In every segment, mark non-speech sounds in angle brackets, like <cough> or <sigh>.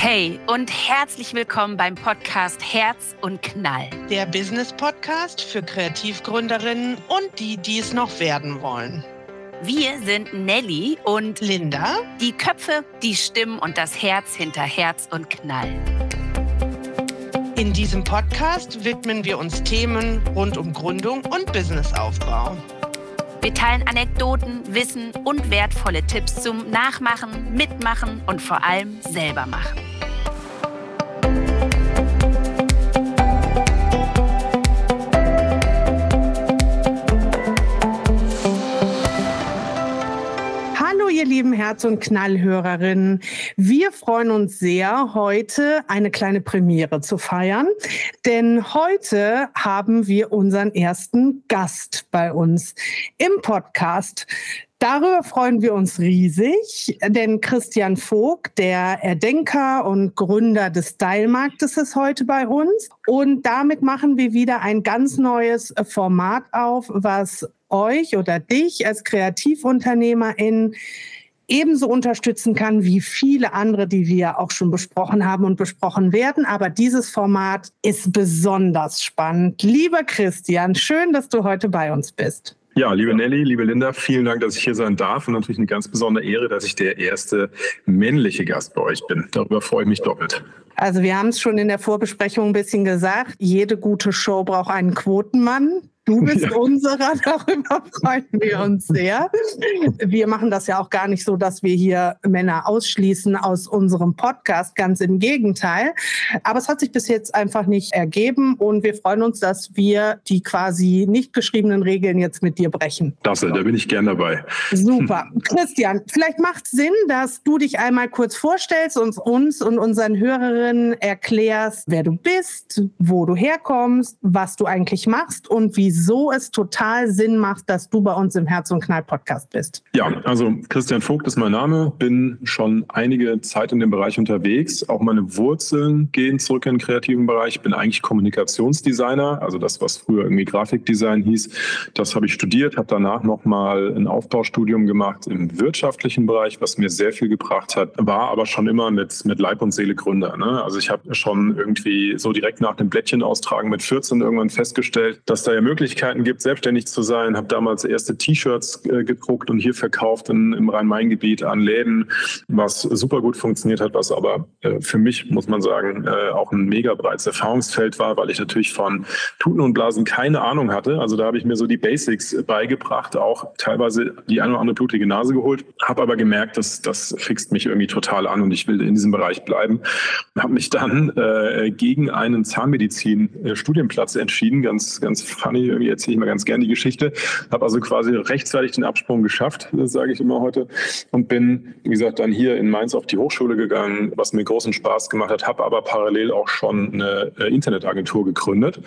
Hey und herzlich willkommen beim Podcast Herz und Knall. Der Business Podcast für Kreativgründerinnen und die, die es noch werden wollen. Wir sind Nelly und Linda, die Köpfe, die Stimmen und das Herz hinter Herz und Knall. In diesem Podcast widmen wir uns Themen rund um Gründung und Businessaufbau. Wir teilen Anekdoten, Wissen und wertvolle Tipps zum Nachmachen, Mitmachen und vor allem selber machen. Ihr lieben Herz- und Knallhörerinnen. Wir freuen uns sehr, heute eine kleine Premiere zu feiern, denn heute haben wir unseren ersten Gast bei uns im Podcast. Darüber freuen wir uns riesig, denn Christian Vogt, der Erdenker und Gründer des Stylemarktes, ist heute bei uns. Und damit machen wir wieder ein ganz neues Format auf, was euch oder dich als Kreativunternehmerin ebenso unterstützen kann wie viele andere, die wir auch schon besprochen haben und besprochen werden. Aber dieses Format ist besonders spannend. Lieber Christian, schön, dass du heute bei uns bist. Ja, liebe Nelly, liebe Linda, vielen Dank, dass ich hier sein darf und natürlich eine ganz besondere Ehre, dass ich der erste männliche Gast bei euch bin. Darüber freue ich mich doppelt. Also wir haben es schon in der Vorbesprechung ein bisschen gesagt, jede gute Show braucht einen Quotenmann. Du <laughs> bist ja. unserer, darüber freuen wir uns sehr. Wir machen das ja auch gar nicht so, dass wir hier Männer ausschließen aus unserem Podcast, ganz im Gegenteil. Aber es hat sich bis jetzt einfach nicht ergeben und wir freuen uns, dass wir die quasi nicht geschriebenen Regeln jetzt mit dir brechen. Das, da bin ich gern dabei. Super. <laughs> Christian, vielleicht macht es Sinn, dass du dich einmal kurz vorstellst und uns und unseren Hörerinnen erklärst, wer du bist, wo du herkommst, was du eigentlich machst und wie wieso es total Sinn macht, dass du bei uns im Herz und Knall Podcast bist. Ja, also Christian Vogt ist mein Name, bin schon einige Zeit in dem Bereich unterwegs. Auch meine Wurzeln gehen zurück in den kreativen Bereich. Bin eigentlich Kommunikationsdesigner, also das, was früher irgendwie Grafikdesign hieß. Das habe ich studiert, habe danach nochmal ein Aufbaustudium gemacht im wirtschaftlichen Bereich, was mir sehr viel gebracht hat, war aber schon immer mit, mit Leib und Seele Gründer. Ne? Also ich habe schon irgendwie so direkt nach dem Blättchen austragen mit 14 irgendwann festgestellt, dass da ja möglich Möglichkeiten gibt, selbstständig zu sein. Habe damals erste T-Shirts äh, gedruckt und hier verkauft in, im Rhein-Main-Gebiet an Läden, was super gut funktioniert hat, was aber äh, für mich, muss man sagen, äh, auch ein mega breites Erfahrungsfeld war, weil ich natürlich von Tuten und Blasen keine Ahnung hatte. Also da habe ich mir so die Basics beigebracht, auch teilweise die eine oder andere blutige Nase geholt, habe aber gemerkt, dass das fixt mich irgendwie total an und ich will in diesem Bereich bleiben. Habe mich dann äh, gegen einen Zahnmedizin-Studienplatz entschieden, ganz, ganz funny irgendwie erzähle ich mal ganz gern die Geschichte. Habe also quasi rechtzeitig den Absprung geschafft, sage ich immer heute. Und bin, wie gesagt, dann hier in Mainz auf die Hochschule gegangen, was mir großen Spaß gemacht hat, habe aber parallel auch schon eine äh, Internetagentur gegründet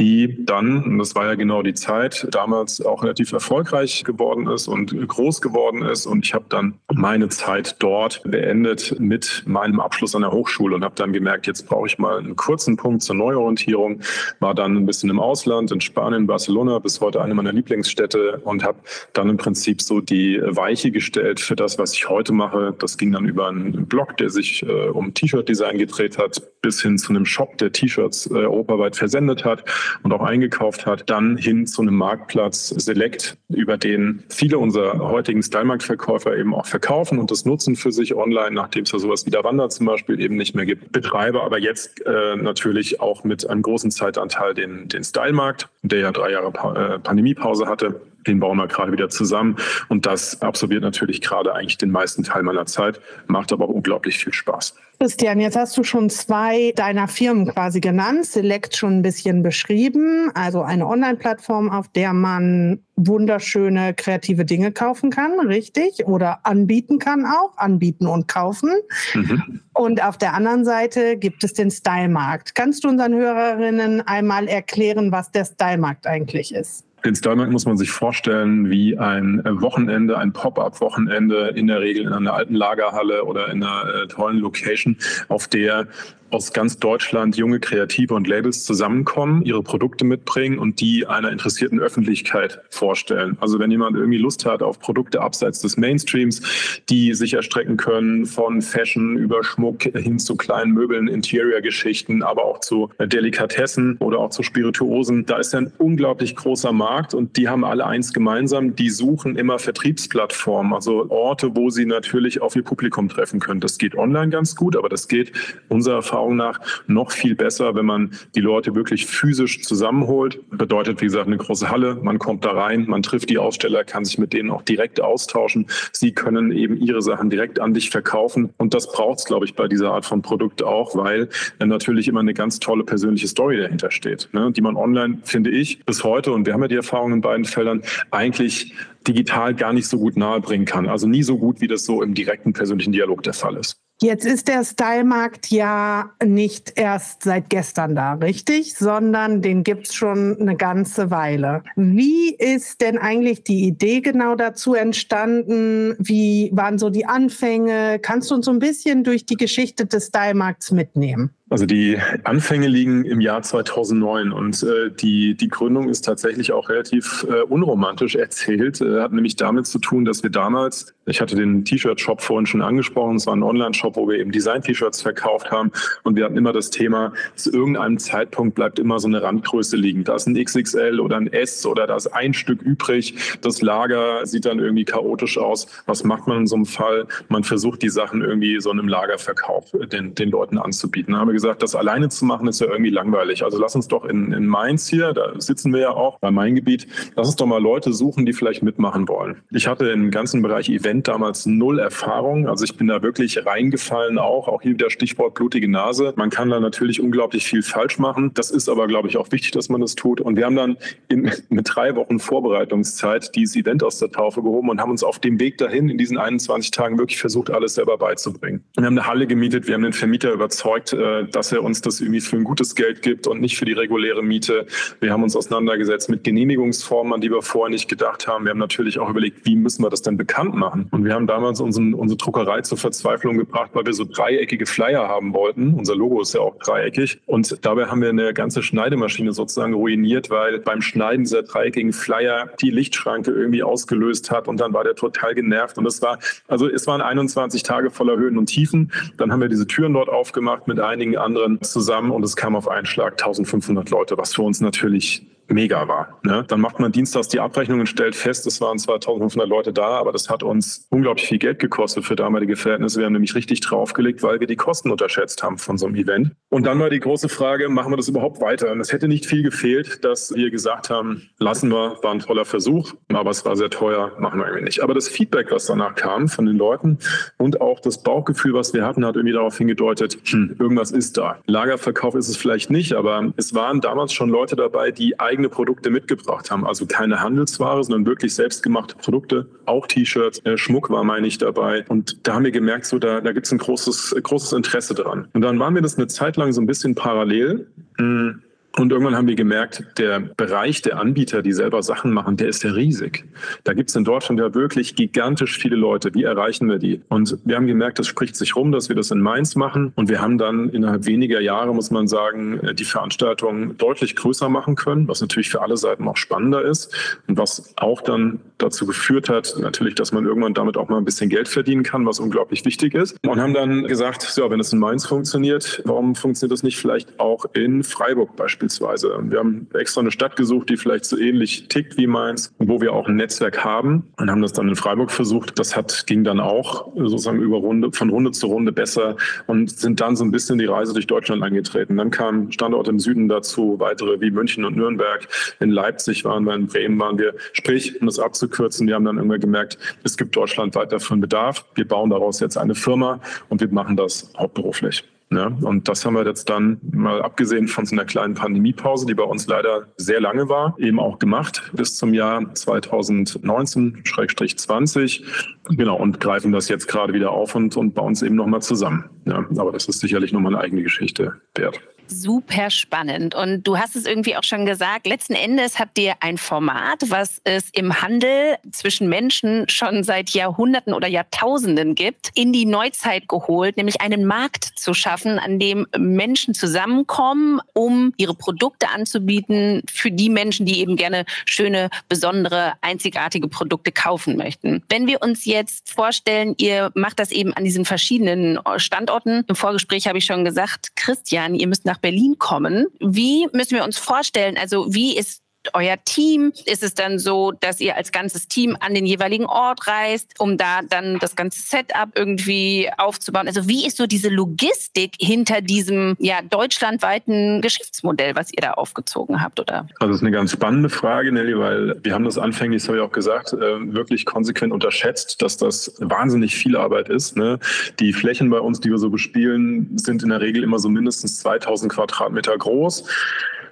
die dann, und das war ja genau die Zeit, damals auch relativ erfolgreich geworden ist und groß geworden ist. Und ich habe dann meine Zeit dort beendet mit meinem Abschluss an der Hochschule und habe dann gemerkt, jetzt brauche ich mal einen kurzen Punkt zur Neuorientierung. War dann ein bisschen im Ausland, in Spanien, Barcelona, bis heute eine meiner Lieblingsstädte und habe dann im Prinzip so die Weiche gestellt für das, was ich heute mache. Das ging dann über einen Blog, der sich äh, um T-Shirt-Design gedreht hat, bis hin zu einem Shop, der T-Shirts äh, europaweit versendet hat und auch eingekauft hat, dann hin zu einem Marktplatz Select, über den viele unserer heutigen Stylemarkt-Verkäufer eben auch verkaufen und das nutzen für sich online, nachdem es ja sowas wie Davanda zum Beispiel eben nicht mehr gibt. Betreibe aber jetzt äh, natürlich auch mit einem großen Zeitanteil den, den Stylemarkt, der ja drei Jahre pa äh, Pandemiepause hatte den bauen wir gerade wieder zusammen. Und das absorbiert natürlich gerade eigentlich den meisten Teil meiner Zeit, macht aber auch unglaublich viel Spaß. Christian, jetzt hast du schon zwei deiner Firmen quasi genannt, Select schon ein bisschen beschrieben, also eine Online-Plattform, auf der man wunderschöne kreative Dinge kaufen kann, richtig? Oder anbieten kann auch, anbieten und kaufen. Mhm. Und auf der anderen Seite gibt es den Style-Markt. Kannst du unseren Hörerinnen einmal erklären, was der Style-Markt eigentlich ist? Den Stylmarkt muss man sich vorstellen wie ein Wochenende, ein Pop-up-Wochenende, in der Regel in einer alten Lagerhalle oder in einer äh, tollen Location, auf der aus ganz Deutschland junge Kreative und Labels zusammenkommen, ihre Produkte mitbringen und die einer interessierten Öffentlichkeit vorstellen. Also wenn jemand irgendwie Lust hat auf Produkte abseits des Mainstreams, die sich erstrecken können von Fashion über Schmuck hin zu kleinen Möbeln, Interior-Geschichten, aber auch zu Delikatessen oder auch zu Spirituosen, da ist ein unglaublich großer Markt und die haben alle eins gemeinsam, die suchen immer Vertriebsplattformen, also Orte, wo sie natürlich auf ihr Publikum treffen können. Das geht online ganz gut, aber das geht unserer Erfahrung nach noch viel besser, wenn man die Leute wirklich physisch zusammenholt. Bedeutet, wie gesagt, eine große Halle. Man kommt da rein, man trifft die Aussteller, kann sich mit denen auch direkt austauschen. Sie können eben ihre Sachen direkt an dich verkaufen. Und das braucht es, glaube ich, bei dieser Art von Produkt auch, weil natürlich immer eine ganz tolle persönliche Story dahinter steht, ne? die man online, finde ich, bis heute, und wir haben ja die Erfahrung in beiden Feldern, eigentlich digital gar nicht so gut nahebringen kann. Also nie so gut, wie das so im direkten persönlichen Dialog der Fall ist. Jetzt ist der Stylemarkt ja nicht erst seit gestern da, richtig? Sondern den gibt's schon eine ganze Weile. Wie ist denn eigentlich die Idee genau dazu entstanden? Wie waren so die Anfänge? Kannst du uns so ein bisschen durch die Geschichte des Stylemarkts mitnehmen? Also die Anfänge liegen im Jahr 2009 und äh, die, die Gründung ist tatsächlich auch relativ äh, unromantisch erzählt. Äh, hat nämlich damit zu tun, dass wir damals, ich hatte den T-Shirt-Shop vorhin schon angesprochen, es war ein Online-Shop, wo wir eben Design-T-Shirts verkauft haben und wir hatten immer das Thema, zu irgendeinem Zeitpunkt bleibt immer so eine Randgröße liegen. Da ist ein XXL oder ein S oder da ist ein Stück übrig. Das Lager sieht dann irgendwie chaotisch aus. Was macht man in so einem Fall? Man versucht die Sachen irgendwie so einem Lagerverkauf äh, den, den Leuten anzubieten. Da haben wir gesagt, das alleine zu machen ist ja irgendwie langweilig. Also lass uns doch in, in Mainz hier, da sitzen wir ja auch bei meinem Gebiet, lass uns doch mal Leute suchen, die vielleicht mitmachen wollen. Ich hatte im ganzen Bereich Event damals null Erfahrung. Also ich bin da wirklich reingefallen auch, auch hier wieder Stichwort blutige Nase. Man kann da natürlich unglaublich viel falsch machen. Das ist aber, glaube ich, auch wichtig, dass man das tut. Und wir haben dann in, <laughs> mit drei Wochen Vorbereitungszeit dieses Event aus der Taufe gehoben und haben uns auf dem Weg dahin in diesen 21 Tagen wirklich versucht, alles selber beizubringen. Wir haben eine Halle gemietet, wir haben den Vermieter überzeugt, äh, dass er uns das irgendwie für ein gutes Geld gibt und nicht für die reguläre Miete. Wir haben uns auseinandergesetzt mit Genehmigungsformen, an die wir vorher nicht gedacht haben. Wir haben natürlich auch überlegt, wie müssen wir das denn bekannt machen? Und wir haben damals unseren, unsere Druckerei zur Verzweiflung gebracht, weil wir so dreieckige Flyer haben wollten. Unser Logo ist ja auch dreieckig. Und dabei haben wir eine ganze Schneidemaschine sozusagen ruiniert, weil beim Schneiden dieser dreieckigen Flyer die Lichtschranke irgendwie ausgelöst hat und dann war der total genervt. Und es war, also es waren 21 Tage voller Höhen und Tiefen. Dann haben wir diese Türen dort aufgemacht mit einigen anderen zusammen und es kam auf einen Schlag 1500 Leute, was für uns natürlich mega war. Ne? Dann macht man dienstags die Abrechnung und stellt fest, es waren zwar 1500 Leute da, aber das hat uns unglaublich viel Geld gekostet für damalige Verhältnisse. Wir haben nämlich richtig draufgelegt, weil wir die Kosten unterschätzt haben von so einem Event. Und dann war die große Frage, machen wir das überhaupt weiter? Und es hätte nicht viel gefehlt, dass wir gesagt haben, lassen wir, war ein toller Versuch, aber es war sehr teuer, machen wir irgendwie nicht. Aber das Feedback, was danach kam von den Leuten und auch das Bauchgefühl, was wir hatten, hat irgendwie darauf hingedeutet, hm, irgendwas ist da. Lagerverkauf ist es vielleicht nicht, aber es waren damals schon Leute dabei, die eigentlich eigene Produkte mitgebracht haben. Also keine Handelsware, sondern wirklich selbstgemachte Produkte, auch T-Shirts, äh, Schmuck war, meine ich, dabei. Und da haben wir gemerkt, so da, da gibt es ein großes, großes Interesse dran. Und dann waren wir das eine Zeit lang so ein bisschen parallel. Hm und irgendwann haben wir gemerkt, der Bereich der Anbieter, die selber Sachen machen, der ist ja riesig. Da gibt es in Deutschland ja wirklich gigantisch viele Leute. Wie erreichen wir die? Und wir haben gemerkt, das spricht sich rum, dass wir das in Mainz machen. Und wir haben dann innerhalb weniger Jahre, muss man sagen, die Veranstaltung deutlich größer machen können, was natürlich für alle Seiten auch spannender ist und was auch dann dazu geführt hat, natürlich, dass man irgendwann damit auch mal ein bisschen Geld verdienen kann, was unglaublich wichtig ist. Und haben dann gesagt, so, wenn es in Mainz funktioniert, warum funktioniert das nicht vielleicht auch in Freiburg beispielsweise? Beispielsweise. Wir haben extra eine Stadt gesucht, die vielleicht so ähnlich tickt wie Mainz, wo wir auch ein Netzwerk haben und haben das dann in Freiburg versucht. Das hat, ging dann auch sozusagen über Runde, von Runde zu Runde besser und sind dann so ein bisschen die Reise durch Deutschland angetreten. Dann kamen Standorte im Süden dazu, weitere wie München und Nürnberg. In Leipzig waren wir, in Bremen waren wir. Sprich, um das abzukürzen, wir haben dann irgendwann gemerkt, es gibt deutschlandweit davon Bedarf. Wir bauen daraus jetzt eine Firma und wir machen das hauptberuflich. Ne? und das haben wir jetzt dann mal abgesehen von so einer kleinen Pandemiepause, die bei uns leider sehr lange war, eben auch gemacht bis zum Jahr 2019-20. Genau, und greifen das jetzt gerade wieder auf und, und bauen es eben nochmal zusammen. Ja, aber das ist sicherlich nochmal eine eigene Geschichte wert. Super spannend. Und du hast es irgendwie auch schon gesagt, letzten Endes habt ihr ein Format, was es im Handel zwischen Menschen schon seit Jahrhunderten oder Jahrtausenden gibt, in die Neuzeit geholt, nämlich einen Markt zu schaffen, an dem Menschen zusammenkommen, um ihre Produkte anzubieten für die Menschen, die eben gerne schöne, besondere, einzigartige Produkte kaufen möchten. Wenn wir uns jetzt vorstellen, ihr macht das eben an diesen verschiedenen Standorten. Im Vorgespräch habe ich schon gesagt, Christian, ihr müsst nach Berlin kommen. Wie müssen wir uns vorstellen? Also wie ist euer Team? Ist es dann so, dass ihr als ganzes Team an den jeweiligen Ort reist, um da dann das ganze Setup irgendwie aufzubauen? Also wie ist so diese Logistik hinter diesem ja deutschlandweiten Geschäftsmodell, was ihr da aufgezogen habt, oder? Also das ist eine ganz spannende Frage, Nelly, weil wir haben das anfänglich, das habe ich auch gesagt, äh, wirklich konsequent unterschätzt, dass das wahnsinnig viel Arbeit ist. Ne? Die Flächen bei uns, die wir so bespielen, sind in der Regel immer so mindestens 2000 Quadratmeter groß.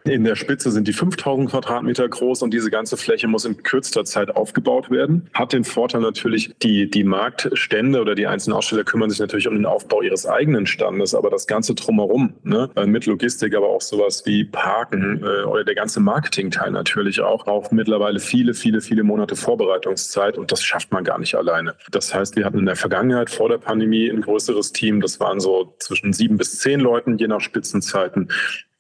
In der Spitze sind die 5000 Quadratmeter groß und diese ganze Fläche muss in kürzester Zeit aufgebaut werden. Hat den Vorteil natürlich, die, die Marktstände oder die einzelnen Aussteller kümmern sich natürlich um den Aufbau ihres eigenen Standes, aber das Ganze drumherum, ne, mit Logistik, aber auch sowas wie Parken äh, oder der ganze Marketingteil natürlich auch, auch mittlerweile viele, viele, viele Monate Vorbereitungszeit und das schafft man gar nicht alleine. Das heißt, wir hatten in der Vergangenheit vor der Pandemie ein größeres Team, das waren so zwischen sieben bis zehn Leuten, je nach Spitzenzeiten.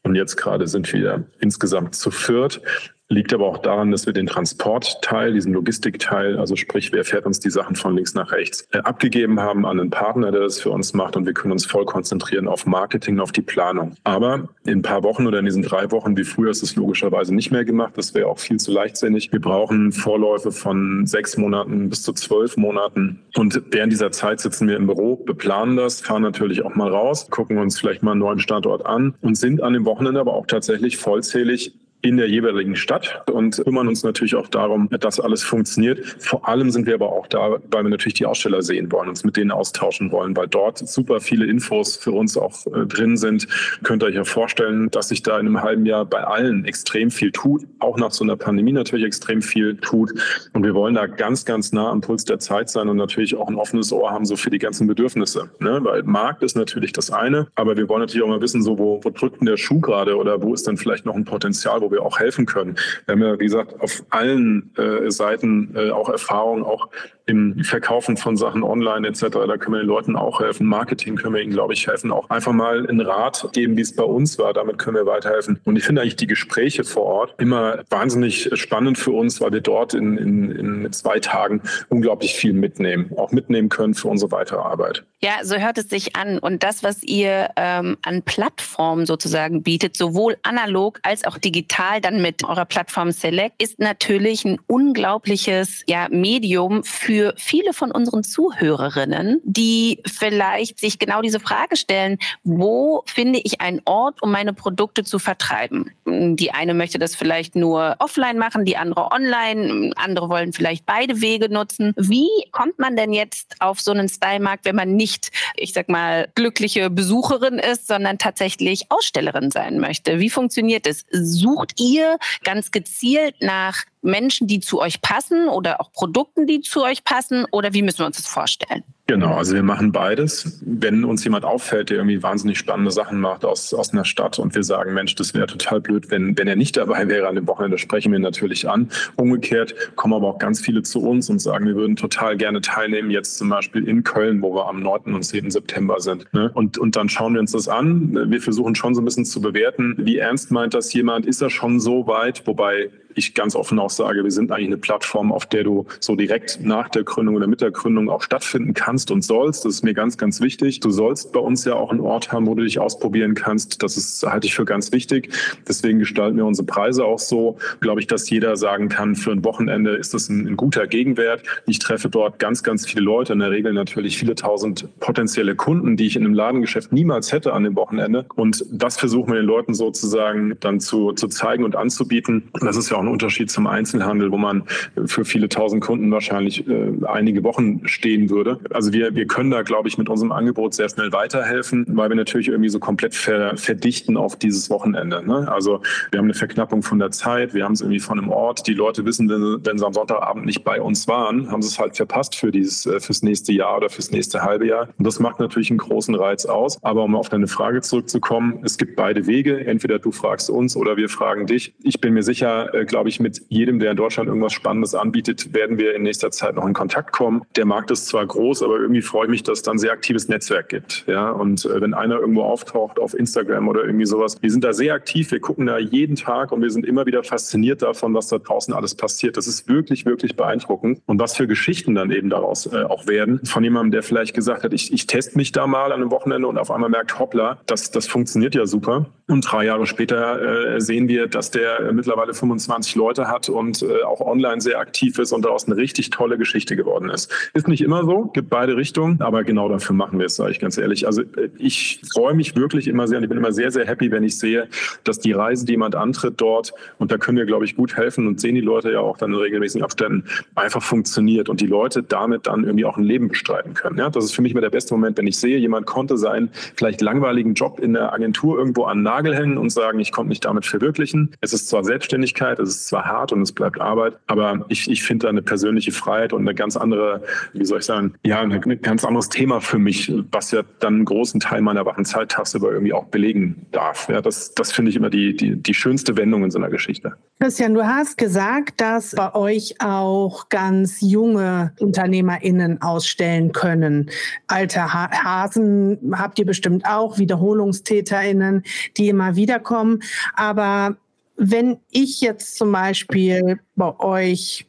Und jetzt gerade sind wir insgesamt zu viert. Liegt aber auch daran, dass wir den Transportteil, diesen Logistikteil, also sprich, wer fährt uns die Sachen von links nach rechts, äh, abgegeben haben an einen Partner, der das für uns macht und wir können uns voll konzentrieren auf Marketing, auf die Planung. Aber in ein paar Wochen oder in diesen drei Wochen wie früher ist es logischerweise nicht mehr gemacht. Das wäre auch viel zu leichtsinnig. Wir brauchen Vorläufe von sechs Monaten bis zu zwölf Monaten. Und während dieser Zeit sitzen wir im Büro, beplanen das, fahren natürlich auch mal raus, gucken uns vielleicht mal einen neuen Standort an und sind an dem Wochenende aber auch tatsächlich vollzählig in der jeweiligen Stadt und kümmern uns natürlich auch darum, dass alles funktioniert. Vor allem sind wir aber auch da, weil wir natürlich die Aussteller sehen wollen, uns mit denen austauschen wollen, weil dort super viele Infos für uns auch äh, drin sind. Könnt ihr euch ja vorstellen, dass sich da in einem halben Jahr bei allen extrem viel tut, auch nach so einer Pandemie natürlich extrem viel tut. Und wir wollen da ganz, ganz nah am Puls der Zeit sein und natürlich auch ein offenes Ohr haben, so für die ganzen Bedürfnisse. Ne? Weil Markt ist natürlich das eine, aber wir wollen natürlich auch mal wissen, so wo, wo drückt denn der Schuh gerade oder wo ist dann vielleicht noch ein Potenzial, wo wir auch helfen können. Wir haben ja, wie gesagt, auf allen äh, Seiten äh, auch Erfahrung, auch im Verkaufen von Sachen online etc. Da können wir den Leuten auch helfen. Marketing können wir ihnen, glaube ich, helfen. Auch einfach mal einen Rat geben, wie es bei uns war. Damit können wir weiterhelfen. Und ich finde eigentlich die Gespräche vor Ort immer wahnsinnig spannend für uns, weil wir dort in, in, in zwei Tagen unglaublich viel mitnehmen, auch mitnehmen können für unsere weitere Arbeit. Ja, so hört es sich an. Und das, was ihr ähm, an Plattformen sozusagen bietet, sowohl analog als auch digital, dann mit eurer Plattform Select, ist natürlich ein unglaubliches ja, Medium für viele von unseren Zuhörerinnen, die vielleicht sich genau diese Frage stellen, wo finde ich einen Ort, um meine Produkte zu vertreiben? Die eine möchte das vielleicht nur offline machen, die andere online, andere wollen vielleicht beide Wege nutzen. Wie kommt man denn jetzt auf so einen Style-Markt, wenn man nicht nicht, ich sag mal, glückliche Besucherin ist, sondern tatsächlich Ausstellerin sein möchte. Wie funktioniert es? Sucht ihr ganz gezielt nach Menschen, die zu euch passen oder auch Produkten, die zu euch passen? Oder wie müssen wir uns das vorstellen? Genau, also wir machen beides. Wenn uns jemand auffällt, der irgendwie wahnsinnig spannende Sachen macht aus, aus einer Stadt und wir sagen, Mensch, das wäre total blöd, wenn, wenn er nicht dabei wäre an dem Wochenende, sprechen wir natürlich an. Umgekehrt kommen aber auch ganz viele zu uns und sagen, wir würden total gerne teilnehmen, jetzt zum Beispiel in Köln, wo wir am 9. und 10. September sind. Ne? Und, und dann schauen wir uns das an. Wir versuchen schon so ein bisschen zu bewerten, wie ernst meint das jemand, ist er schon so weit, wobei ich ganz offen auch sage, wir sind eigentlich eine Plattform, auf der du so direkt nach der Gründung oder mit der Gründung auch stattfinden kannst und sollst. Das ist mir ganz, ganz wichtig. Du sollst bei uns ja auch einen Ort haben, wo du dich ausprobieren kannst. Das ist, halte ich für ganz wichtig. Deswegen gestalten wir unsere Preise auch so, glaube ich, dass jeder sagen kann, für ein Wochenende ist das ein, ein guter Gegenwert. Ich treffe dort ganz, ganz viele Leute, in der Regel natürlich viele tausend potenzielle Kunden, die ich in einem Ladengeschäft niemals hätte an dem Wochenende. Und das versuchen wir den Leuten sozusagen dann zu, zu zeigen und anzubieten. Das ist ja auch ein Unterschied zum Einzelhandel, wo man für viele tausend Kunden wahrscheinlich äh, einige Wochen stehen würde. Also Also wir, wir können da, glaube ich, mit unserem Angebot sehr schnell weiterhelfen, weil wir natürlich irgendwie so komplett ver, verdichten auf dieses Wochenende. Ne? Also wir haben eine Verknappung von der Zeit, wir haben es irgendwie von einem Ort. Die Leute wissen, wenn, wenn sie am Sonntagabend nicht bei uns waren, haben sie es halt verpasst für dieses, äh, fürs nächste Jahr oder fürs nächste halbe Jahr. Und das macht natürlich einen großen Reiz aus. Aber um auf deine Frage zurückzukommen, es gibt beide Wege. Entweder du fragst uns oder wir fragen dich. Ich bin mir sicher, äh, glaube ich, mit jedem, der in Deutschland irgendwas Spannendes anbietet, werden wir in nächster Zeit noch in Kontakt kommen. Der Markt ist zwar groß, aber irgendwie freue ich mich, dass es dann sehr aktives Netzwerk gibt. Ja, und äh, wenn einer irgendwo auftaucht auf Instagram oder irgendwie sowas, wir sind da sehr aktiv, wir gucken da jeden Tag und wir sind immer wieder fasziniert davon, was da draußen alles passiert. Das ist wirklich, wirklich beeindruckend und was für Geschichten dann eben daraus äh, auch werden. Von jemandem, der vielleicht gesagt hat, ich, ich teste mich da mal an einem Wochenende und auf einmal merkt, hoppla, das, das funktioniert ja super. Und drei Jahre später äh, sehen wir, dass der äh, mittlerweile 25 Leute hat und äh, auch online sehr aktiv ist und daraus eine richtig tolle Geschichte geworden ist. Ist nicht immer so, gibt beide Richtungen, aber genau dafür machen wir es, sage ich ganz ehrlich. Also äh, ich freue mich wirklich immer sehr und ich bin immer sehr, sehr happy, wenn ich sehe, dass die Reise, die jemand antritt dort, und da können wir, glaube ich, gut helfen und sehen die Leute ja auch dann in regelmäßigen Abständen, einfach funktioniert und die Leute damit dann irgendwie auch ein Leben bestreiten können. Ja, das ist für mich immer der beste Moment, wenn ich sehe, jemand konnte seinen vielleicht langweiligen Job in der Agentur irgendwo an Nagel hängen und sagen, ich konnte mich damit verwirklichen. Es ist zwar Selbstständigkeit, es ist zwar hart und es bleibt Arbeit, aber ich, ich finde da eine persönliche Freiheit und eine ganz andere, wie soll ich sagen, ja, ein ganz anderes Thema für mich, was ja dann einen großen Teil meiner wachen Zeit tagsüber irgendwie auch belegen darf. Ja, das, das finde ich immer die, die, die schönste Wendung in so einer Geschichte. Christian, du hast gesagt, dass bei euch auch ganz junge UnternehmerInnen ausstellen können. Alte Hasen habt ihr bestimmt auch, WiederholungstäterInnen, die immer wieder kommen. Aber wenn ich jetzt zum Beispiel bei euch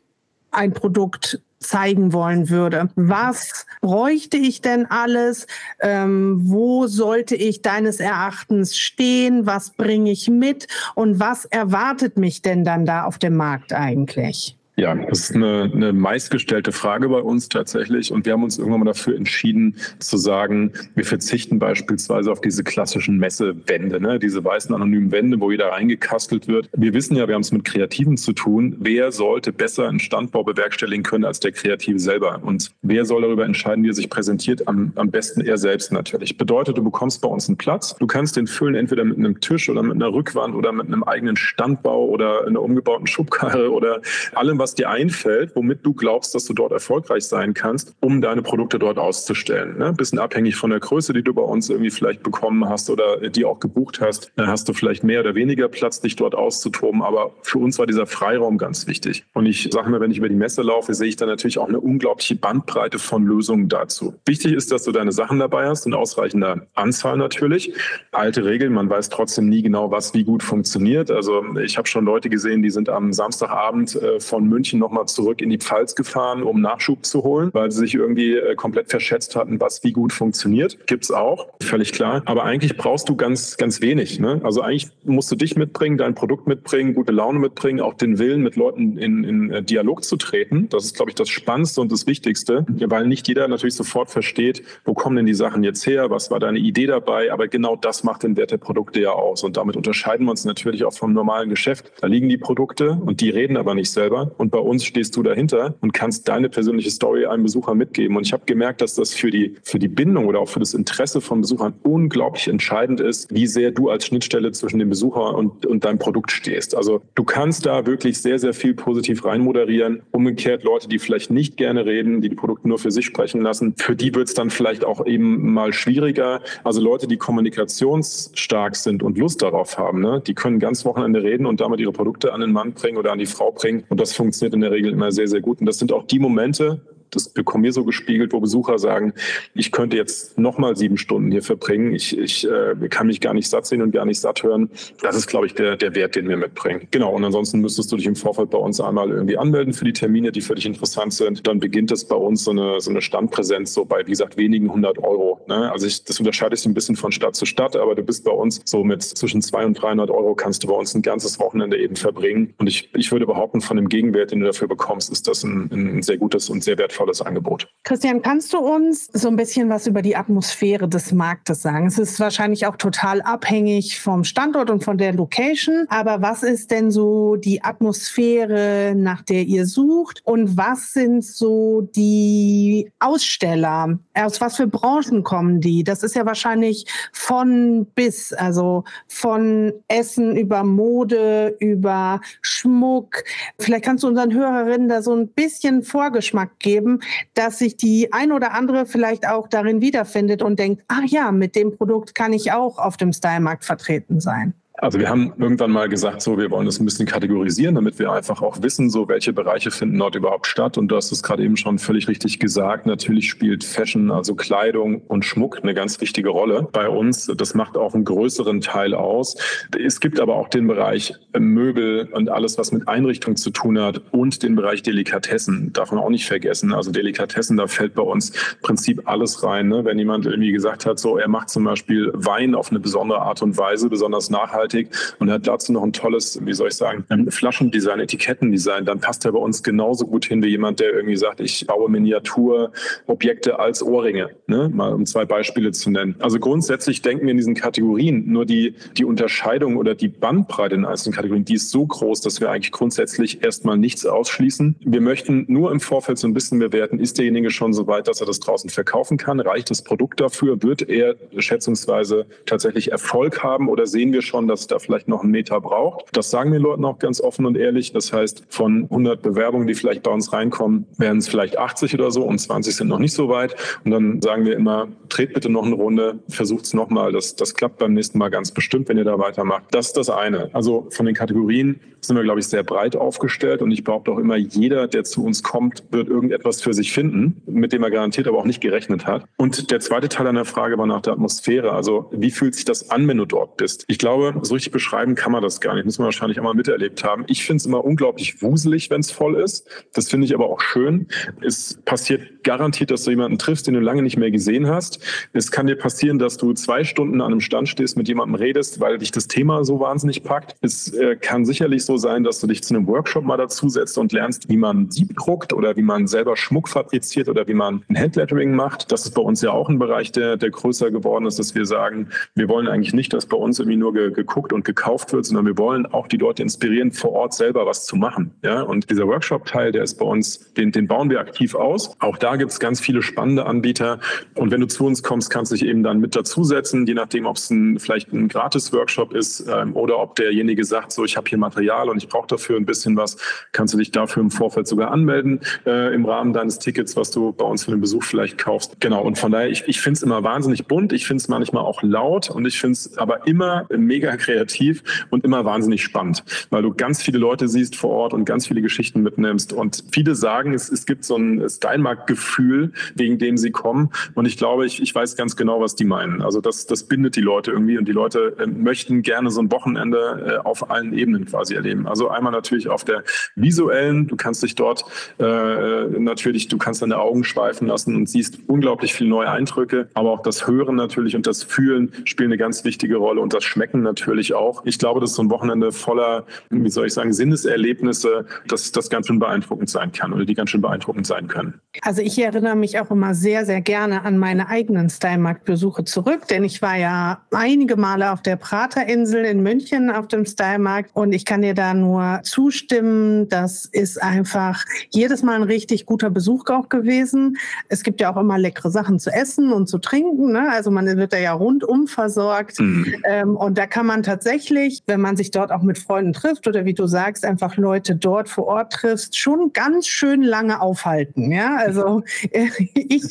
ein Produkt zeigen wollen würde. Was bräuchte ich denn alles? Ähm, wo sollte ich deines Erachtens stehen? Was bringe ich mit? Und was erwartet mich denn dann da auf dem Markt eigentlich? Ja, das ist eine, eine meistgestellte Frage bei uns tatsächlich. Und wir haben uns irgendwann mal dafür entschieden zu sagen, wir verzichten beispielsweise auf diese klassischen Messewände, ne? diese weißen anonymen Wände, wo jeder reingekastelt wird. Wir wissen ja, wir haben es mit Kreativen zu tun. Wer sollte besser einen Standbau bewerkstelligen können als der Kreative selber? Und wer soll darüber entscheiden, wie er sich präsentiert? Am, am besten er selbst natürlich. Bedeutet, du bekommst bei uns einen Platz. Du kannst den füllen entweder mit einem Tisch oder mit einer Rückwand oder mit einem eigenen Standbau oder einer umgebauten Schubkarre oder allem, was was dir einfällt, womit du glaubst, dass du dort erfolgreich sein kannst, um deine Produkte dort auszustellen. Ne? Bisschen abhängig von der Größe, die du bei uns irgendwie vielleicht bekommen hast oder die auch gebucht hast, dann hast du vielleicht mehr oder weniger Platz, dich dort auszutoben. Aber für uns war dieser Freiraum ganz wichtig. Und ich sage mir, wenn ich über die Messe laufe, sehe ich da natürlich auch eine unglaubliche Bandbreite von Lösungen dazu. Wichtig ist, dass du deine Sachen dabei hast, in ausreichender Anzahl natürlich. Alte Regeln, man weiß trotzdem nie genau, was wie gut funktioniert. Also ich habe schon Leute gesehen, die sind am Samstagabend äh, von München München nochmal zurück in die Pfalz gefahren, um Nachschub zu holen, weil sie sich irgendwie äh, komplett verschätzt hatten, was wie gut funktioniert. Gibt's auch, völlig klar. Aber eigentlich brauchst du ganz, ganz wenig. Ne? Also eigentlich musst du dich mitbringen, dein Produkt mitbringen, gute Laune mitbringen, auch den Willen, mit Leuten in, in äh, Dialog zu treten. Das ist, glaube ich, das Spannendste und das Wichtigste, weil nicht jeder natürlich sofort versteht, wo kommen denn die Sachen jetzt her, was war deine Idee dabei. Aber genau das macht den Wert der Produkte ja aus. Und damit unterscheiden wir uns natürlich auch vom normalen Geschäft. Da liegen die Produkte und die reden aber nicht selber. Und und bei uns stehst du dahinter und kannst deine persönliche Story einem Besucher mitgeben. Und ich habe gemerkt, dass das für die, für die Bindung oder auch für das Interesse von Besuchern unglaublich entscheidend ist, wie sehr du als Schnittstelle zwischen dem Besucher und, und deinem Produkt stehst. Also du kannst da wirklich sehr, sehr viel positiv reinmoderieren. Umgekehrt Leute, die vielleicht nicht gerne reden, die die Produkte nur für sich sprechen lassen, für die wird es dann vielleicht auch eben mal schwieriger. Also Leute, die kommunikationsstark sind und Lust darauf haben, ne, die können ganz Wochenende reden und damit ihre Produkte an den Mann bringen oder an die Frau bringen. Und das funktioniert funktioniert in der Regel immer sehr, sehr gut. Und das sind auch die Momente, das bekommen wir so gespiegelt, wo Besucher sagen, ich könnte jetzt nochmal sieben Stunden hier verbringen. Ich, ich äh, kann mich gar nicht satt sehen und gar nicht satt hören. Das ist, glaube ich, der, der Wert, den wir mitbringen. Genau. Und ansonsten müsstest du dich im Vorfeld bei uns einmal irgendwie anmelden für die Termine, die dich interessant sind. Dann beginnt es bei uns so eine, so eine Standpräsenz so bei, wie gesagt, wenigen hundert Euro. Ne? Also ich, das unterscheidet sich ein bisschen von Stadt zu Stadt, aber du bist bei uns so mit zwischen 200 und 300 Euro kannst du bei uns ein ganzes Wochenende eben verbringen. Und ich, ich würde behaupten, von dem Gegenwert, den du dafür bekommst, ist das ein, ein sehr gutes und sehr wertvolles volles Angebot. Christian, kannst du uns so ein bisschen was über die Atmosphäre des Marktes sagen? Es ist wahrscheinlich auch total abhängig vom Standort und von der Location, aber was ist denn so die Atmosphäre, nach der ihr sucht und was sind so die Aussteller? Aus was für Branchen kommen die? Das ist ja wahrscheinlich von bis, also von Essen über Mode, über Schmuck. Vielleicht kannst du unseren Hörerinnen da so ein bisschen Vorgeschmack geben, dass sich die ein oder andere vielleicht auch darin wiederfindet und denkt, ach ja, mit dem Produkt kann ich auch auf dem Stylemarkt vertreten sein. Also wir haben irgendwann mal gesagt, so wir wollen das ein bisschen kategorisieren, damit wir einfach auch wissen, so welche Bereiche finden dort überhaupt statt. Und du hast es gerade eben schon völlig richtig gesagt. Natürlich spielt Fashion, also Kleidung und Schmuck eine ganz wichtige Rolle bei uns. Das macht auch einen größeren Teil aus. Es gibt aber auch den Bereich Möbel und alles, was mit Einrichtung zu tun hat und den Bereich Delikatessen. Darf man auch nicht vergessen. Also Delikatessen, da fällt bei uns im Prinzip alles rein. Ne? Wenn jemand irgendwie gesagt hat, so er macht zum Beispiel Wein auf eine besondere Art und Weise, besonders nachhaltig nachhaltig und hat dazu noch ein tolles, wie soll ich sagen, Flaschendesign, Etikettendesign, dann passt er bei uns genauso gut hin wie jemand, der irgendwie sagt, ich baue Miniaturobjekte als Ohrringe, ne? mal um zwei Beispiele zu nennen. Also grundsätzlich denken wir in diesen Kategorien, nur die, die Unterscheidung oder die Bandbreite in einzelnen Kategorien, die ist so groß, dass wir eigentlich grundsätzlich erstmal nichts ausschließen. Wir möchten nur im Vorfeld so ein bisschen bewerten, ist derjenige schon so weit, dass er das draußen verkaufen kann? Reicht das Produkt dafür? Wird er schätzungsweise tatsächlich Erfolg haben oder sehen wir schon, dass dass es da vielleicht noch einen Meter braucht. Das sagen wir Leuten auch ganz offen und ehrlich. Das heißt, von 100 Bewerbungen, die vielleicht bei uns reinkommen, werden es vielleicht 80 oder so und 20 sind noch nicht so weit. Und dann sagen wir immer, dreht bitte noch eine Runde, versucht es nochmal. Das, das klappt beim nächsten Mal ganz bestimmt, wenn ihr da weitermacht. Das ist das eine. Also von den Kategorien sind wir, glaube ich, sehr breit aufgestellt und ich behaupte auch immer, jeder, der zu uns kommt, wird irgendetwas für sich finden, mit dem er garantiert aber auch nicht gerechnet hat. Und der zweite Teil einer Frage war nach der Atmosphäre. Also wie fühlt sich das an, wenn du dort bist? Ich glaube, so richtig beschreiben kann man das gar nicht. Muss man wahrscheinlich einmal miterlebt haben. Ich finde es immer unglaublich wuselig, wenn es voll ist. Das finde ich aber auch schön. Es passiert garantiert, dass du jemanden triffst, den du lange nicht mehr gesehen hast. Es kann dir passieren, dass du zwei Stunden an einem Stand stehst, mit jemandem redest, weil dich das Thema so wahnsinnig packt. Es äh, kann sicherlich so sein, dass du dich zu einem Workshop mal dazusetzt und lernst, wie man Dieb druckt oder wie man selber Schmuck fabriziert oder wie man ein Handlettering macht. Das ist bei uns ja auch ein Bereich, der, der größer geworden ist, dass wir sagen, wir wollen eigentlich nicht, dass bei uns irgendwie nur ge geguckt und gekauft wird, sondern wir wollen auch die Leute inspirieren, vor Ort selber was zu machen. Ja, und dieser Workshop-Teil, der ist bei uns, den, den bauen wir aktiv aus. Auch da gibt es ganz viele spannende Anbieter. Und wenn du zu uns kommst, kannst du dich eben dann mit dazusetzen, je nachdem, ob es vielleicht ein Gratis-Workshop ist ähm, oder ob derjenige sagt, so, ich habe hier Material und ich brauche dafür ein bisschen was, kannst du dich dafür im Vorfeld sogar anmelden äh, im Rahmen deines Tickets, was du bei uns für den Besuch vielleicht kaufst. Genau. Und von daher, ich, ich finde es immer wahnsinnig bunt. Ich finde es manchmal auch laut und ich finde es aber immer mega kreativ und immer wahnsinnig spannend, weil du ganz viele Leute siehst vor Ort und ganz viele Geschichten mitnimmst. Und viele sagen, es, es gibt so ein Steinmark-Gefühl, wegen dem sie kommen. Und ich glaube, ich, ich weiß ganz genau, was die meinen. Also das, das bindet die Leute irgendwie und die Leute äh, möchten gerne so ein Wochenende äh, auf allen Ebenen quasi erleben. Also einmal natürlich auf der visuellen, du kannst dich dort äh, natürlich, du kannst deine Augen schweifen lassen und siehst unglaublich viele neue Eindrücke, aber auch das Hören natürlich und das Fühlen spielen eine ganz wichtige Rolle und das Schmecken natürlich auch auch. Ich glaube, das ist so ein Wochenende voller, wie soll ich sagen, Sinneserlebnisse, dass das ganz schön beeindruckend sein kann oder die ganz schön beeindruckend sein können. Also ich erinnere mich auch immer sehr, sehr gerne an meine eigenen Stylemarkt-Besuche zurück, denn ich war ja einige Male auf der Praterinsel in München auf dem Stylemarkt und ich kann dir da nur zustimmen. Das ist einfach jedes Mal ein richtig guter Besuch auch gewesen. Es gibt ja auch immer leckere Sachen zu essen und zu trinken. Ne? Also man wird da ja rundum versorgt. Mhm. Ähm, und da kann man tatsächlich tatsächlich, wenn man sich dort auch mit Freunden trifft oder wie du sagst, einfach Leute dort vor Ort triffst, schon ganz schön lange aufhalten. Ja, also <laughs> ich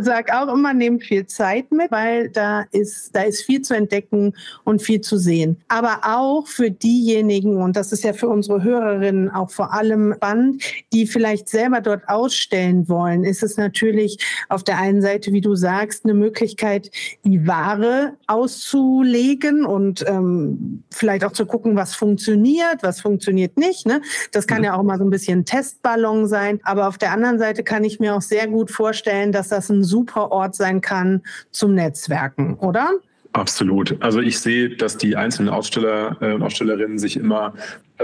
sage auch immer, nehmt viel Zeit mit, weil da ist, da ist viel zu entdecken und viel zu sehen. Aber auch für diejenigen, und das ist ja für unsere Hörerinnen auch vor allem spannend, die vielleicht selber dort ausstellen wollen, ist es natürlich auf der einen Seite, wie du sagst, eine Möglichkeit, die Ware auszulegen und ähm, vielleicht auch zu gucken, was funktioniert, was funktioniert nicht. Ne? Das kann mhm. ja auch mal so ein bisschen Testballon sein. Aber auf der anderen Seite kann ich mir auch sehr gut vorstellen, dass das ein super Ort sein kann zum Netzwerken, oder? Absolut. Also ich sehe, dass die einzelnen Aussteller äh, und Ausstellerinnen sich immer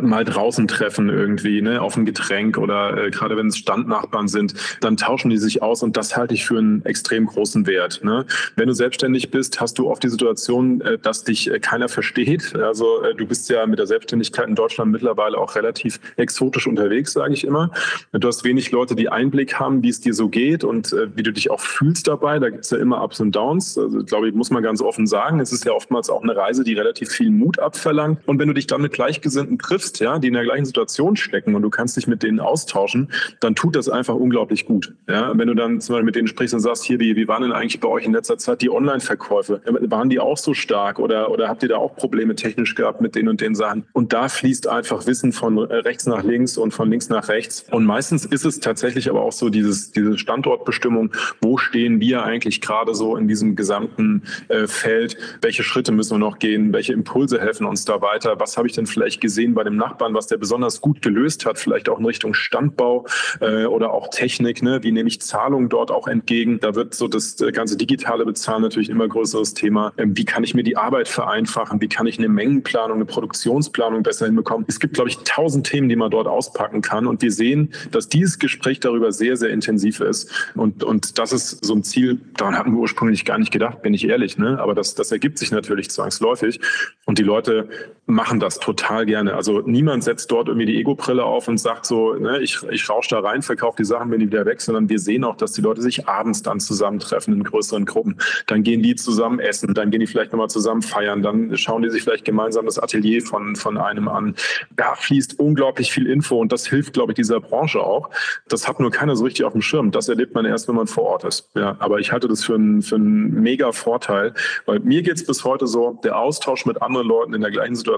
mal draußen treffen irgendwie, ne, auf ein Getränk oder äh, gerade wenn es Standnachbarn sind, dann tauschen die sich aus und das halte ich für einen extrem großen Wert. Ne? Wenn du selbstständig bist, hast du oft die Situation, äh, dass dich äh, keiner versteht. Also äh, du bist ja mit der Selbstständigkeit in Deutschland mittlerweile auch relativ exotisch unterwegs, sage ich immer. Du hast wenig Leute, die Einblick haben, wie es dir so geht und äh, wie du dich auch fühlst dabei. Da gibt es ja immer Ups und Downs. Also glaube ich, muss man ganz offen sagen. Es ist ja oftmals auch eine Reise, die relativ viel Mut abverlangt. Und wenn du dich dann mit Gleichgesinnten triffst, triffst, ja, die in der gleichen Situation stecken und du kannst dich mit denen austauschen, dann tut das einfach unglaublich gut. Ja, wenn du dann zum Beispiel mit denen sprichst und sagst, hier, wie, wie waren denn eigentlich bei euch in letzter Zeit die Online-Verkäufe? Waren die auch so stark oder, oder habt ihr da auch Probleme technisch gehabt mit den und den Sachen? Und da fließt einfach Wissen von rechts nach links und von links nach rechts. Und meistens ist es tatsächlich aber auch so dieses, diese Standortbestimmung, wo stehen wir eigentlich gerade so in diesem gesamten äh, Feld? Welche Schritte müssen wir noch gehen? Welche Impulse helfen uns da weiter? Was habe ich denn vielleicht gesehen bei dem Nachbarn, was der besonders gut gelöst hat, vielleicht auch in Richtung Standbau äh, oder auch Technik. Ne? Wie nehme ich Zahlungen dort auch entgegen? Da wird so das äh, ganze digitale Bezahlen natürlich immer größeres Thema. Ähm, wie kann ich mir die Arbeit vereinfachen? Wie kann ich eine Mengenplanung, eine Produktionsplanung besser hinbekommen? Es gibt, glaube ich, tausend Themen, die man dort auspacken kann. Und wir sehen, dass dieses Gespräch darüber sehr, sehr intensiv ist. Und, und das ist so ein Ziel, daran hatten wir ursprünglich gar nicht gedacht, bin ich ehrlich. Ne? Aber das, das ergibt sich natürlich zwangsläufig. Und die Leute machen das total gerne. Also niemand setzt dort irgendwie die Ego-Brille auf und sagt so, ne, ich, ich rausche da rein, verkaufe die Sachen, bin die wieder weg, sondern wir sehen auch, dass die Leute sich abends dann zusammentreffen in größeren Gruppen. Dann gehen die zusammen essen, dann gehen die vielleicht nochmal zusammen feiern, dann schauen die sich vielleicht gemeinsam das Atelier von, von einem an. Da fließt unglaublich viel Info und das hilft, glaube ich, dieser Branche auch. Das hat nur keiner so richtig auf dem Schirm. Das erlebt man erst, wenn man vor Ort ist. Ja, aber ich halte das für einen, für einen mega Vorteil, weil mir geht es bis heute so, der Austausch mit anderen Leuten in der gleichen Situation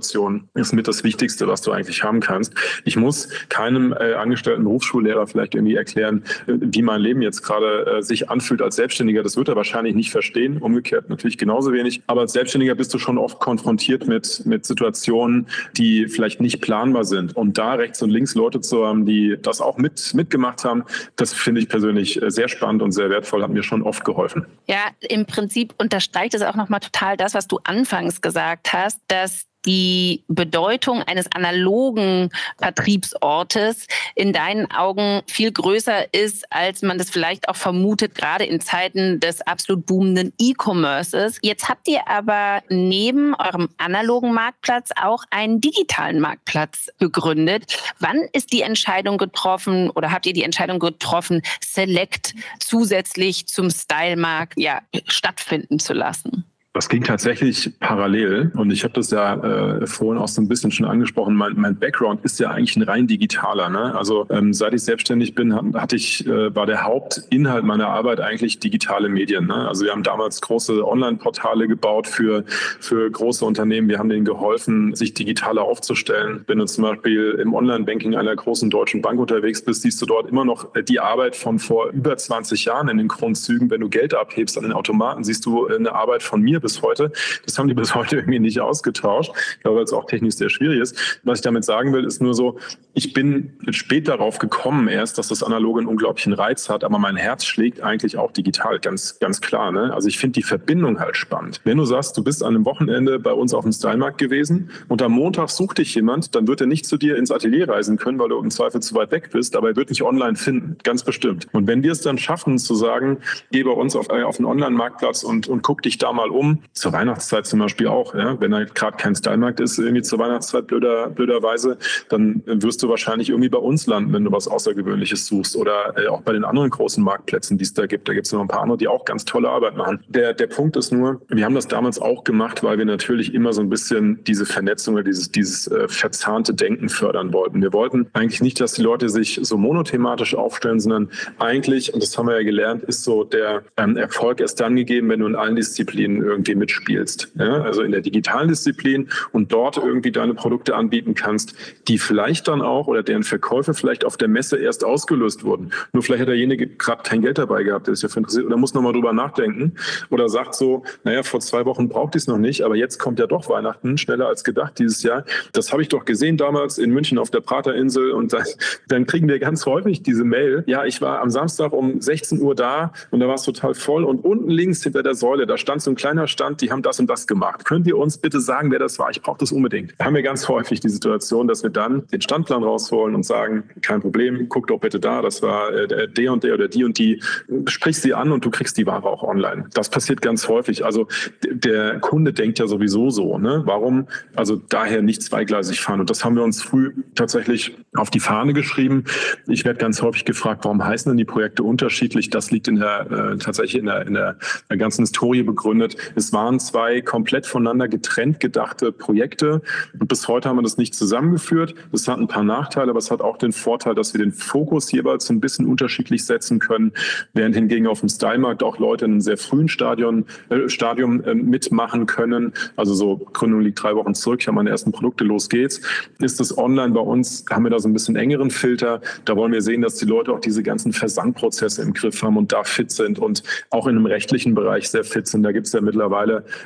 ist mit das Wichtigste, was du eigentlich haben kannst. Ich muss keinem äh, angestellten Berufsschullehrer vielleicht irgendwie erklären, äh, wie mein Leben jetzt gerade äh, sich anfühlt als Selbstständiger. Das wird er wahrscheinlich nicht verstehen. Umgekehrt natürlich genauso wenig. Aber als Selbstständiger bist du schon oft konfrontiert mit, mit Situationen, die vielleicht nicht planbar sind. Und da rechts und links Leute zu haben, die das auch mit, mitgemacht haben, das finde ich persönlich äh, sehr spannend und sehr wertvoll, hat mir schon oft geholfen. Ja, im Prinzip unterstreicht es auch nochmal total das, was du anfangs gesagt hast, dass die Bedeutung eines analogen Vertriebsortes in deinen Augen viel größer ist, als man das vielleicht auch vermutet, gerade in Zeiten des absolut boomenden E-Commerces. Jetzt habt ihr aber neben eurem analogen Marktplatz auch einen digitalen Marktplatz gegründet. Wann ist die Entscheidung getroffen oder habt ihr die Entscheidung getroffen, Select zusätzlich zum Style-Markt ja, stattfinden zu lassen? Das ging tatsächlich parallel und ich habe das ja äh, vorhin auch so ein bisschen schon angesprochen. Mein, mein Background ist ja eigentlich ein rein digitaler. Ne? Also ähm, seit ich selbstständig bin, hatte ich äh, war der Hauptinhalt meiner Arbeit eigentlich digitale Medien. Ne? Also wir haben damals große Online-Portale gebaut für für große Unternehmen. Wir haben denen geholfen, sich digitaler aufzustellen. Wenn du zum Beispiel im Online-Banking einer großen deutschen Bank unterwegs bist, siehst du dort immer noch äh, die Arbeit von vor über 20 Jahren in den Grundzügen. Wenn du Geld abhebst an den Automaten, siehst du äh, eine Arbeit von mir bis heute. Das haben die bis heute irgendwie nicht ausgetauscht, weil es auch technisch sehr schwierig ist. Was ich damit sagen will, ist nur so, ich bin spät darauf gekommen erst, dass das Analoge einen unglaublichen Reiz hat, aber mein Herz schlägt eigentlich auch digital, ganz, ganz klar. Ne? Also ich finde die Verbindung halt spannend. Wenn du sagst, du bist an einem Wochenende bei uns auf dem Stylemarkt gewesen und am Montag sucht dich jemand, dann wird er nicht zu dir ins Atelier reisen können, weil du im Zweifel zu weit weg bist, aber er wird dich online finden, ganz bestimmt. Und wenn wir es dann schaffen zu sagen, geh bei uns auf, äh, auf einen Online-Marktplatz und, und guck dich da mal um, zur Weihnachtszeit zum Beispiel auch. Ja? Wenn da gerade kein Stylemarkt ist, irgendwie zur Weihnachtszeit blöder, blöderweise, dann wirst du wahrscheinlich irgendwie bei uns landen, wenn du was Außergewöhnliches suchst. Oder äh, auch bei den anderen großen Marktplätzen, die es da gibt. Da gibt es noch ein paar andere, die auch ganz tolle Arbeit machen. Der, der Punkt ist nur, wir haben das damals auch gemacht, weil wir natürlich immer so ein bisschen diese Vernetzung oder dieses, dieses äh, verzahnte Denken fördern wollten. Wir wollten eigentlich nicht, dass die Leute sich so monothematisch aufstellen, sondern eigentlich, und das haben wir ja gelernt, ist so der ähm, Erfolg erst dann gegeben, wenn du in allen Disziplinen irgendwie irgendwie mitspielst. Ja? Also in der digitalen Disziplin und dort irgendwie deine Produkte anbieten kannst, die vielleicht dann auch oder deren Verkäufe vielleicht auf der Messe erst ausgelöst wurden. Nur vielleicht hat derjenige gerade kein Geld dabei gehabt, der ist ja interessiert oder muss nochmal drüber nachdenken oder sagt so, naja, vor zwei Wochen braucht ich es noch nicht, aber jetzt kommt ja doch Weihnachten, schneller als gedacht dieses Jahr. Das habe ich doch gesehen damals in München auf der Praterinsel und dann, dann kriegen wir ganz häufig diese Mail, ja, ich war am Samstag um 16 Uhr da und da war es total voll und unten links hinter der Säule, da stand so ein kleiner stand, die haben das und das gemacht. Könnt ihr uns bitte sagen, wer das war? Ich brauche das unbedingt. Da haben wir ganz häufig die Situation, dass wir dann den Standplan rausholen und sagen, kein Problem, guck doch bitte da, das war äh, der und der oder die und die. Sprich sie an und du kriegst die Ware auch online. Das passiert ganz häufig. Also der Kunde denkt ja sowieso so. Ne? Warum also daher nicht zweigleisig fahren? Und das haben wir uns früh tatsächlich auf die Fahne geschrieben. Ich werde ganz häufig gefragt, warum heißen denn die Projekte unterschiedlich? Das liegt in der äh, tatsächlich in der, in der, der ganzen Historie begründet. Es waren zwei komplett voneinander getrennt gedachte Projekte und bis heute haben wir das nicht zusammengeführt. Das hat ein paar Nachteile, aber es hat auch den Vorteil, dass wir den Fokus jeweils ein bisschen unterschiedlich setzen können, während hingegen auf dem Stylemarkt auch Leute in einem sehr frühen Stadion, äh, Stadium äh, mitmachen können. Also so Gründung liegt drei Wochen zurück, ich habe meine ersten Produkte, los geht's. Ist das online bei uns, haben wir da so ein bisschen engeren Filter. Da wollen wir sehen, dass die Leute auch diese ganzen Versandprozesse im Griff haben und da fit sind und auch in einem rechtlichen Bereich sehr fit sind. Da gibt es ja mittlerweile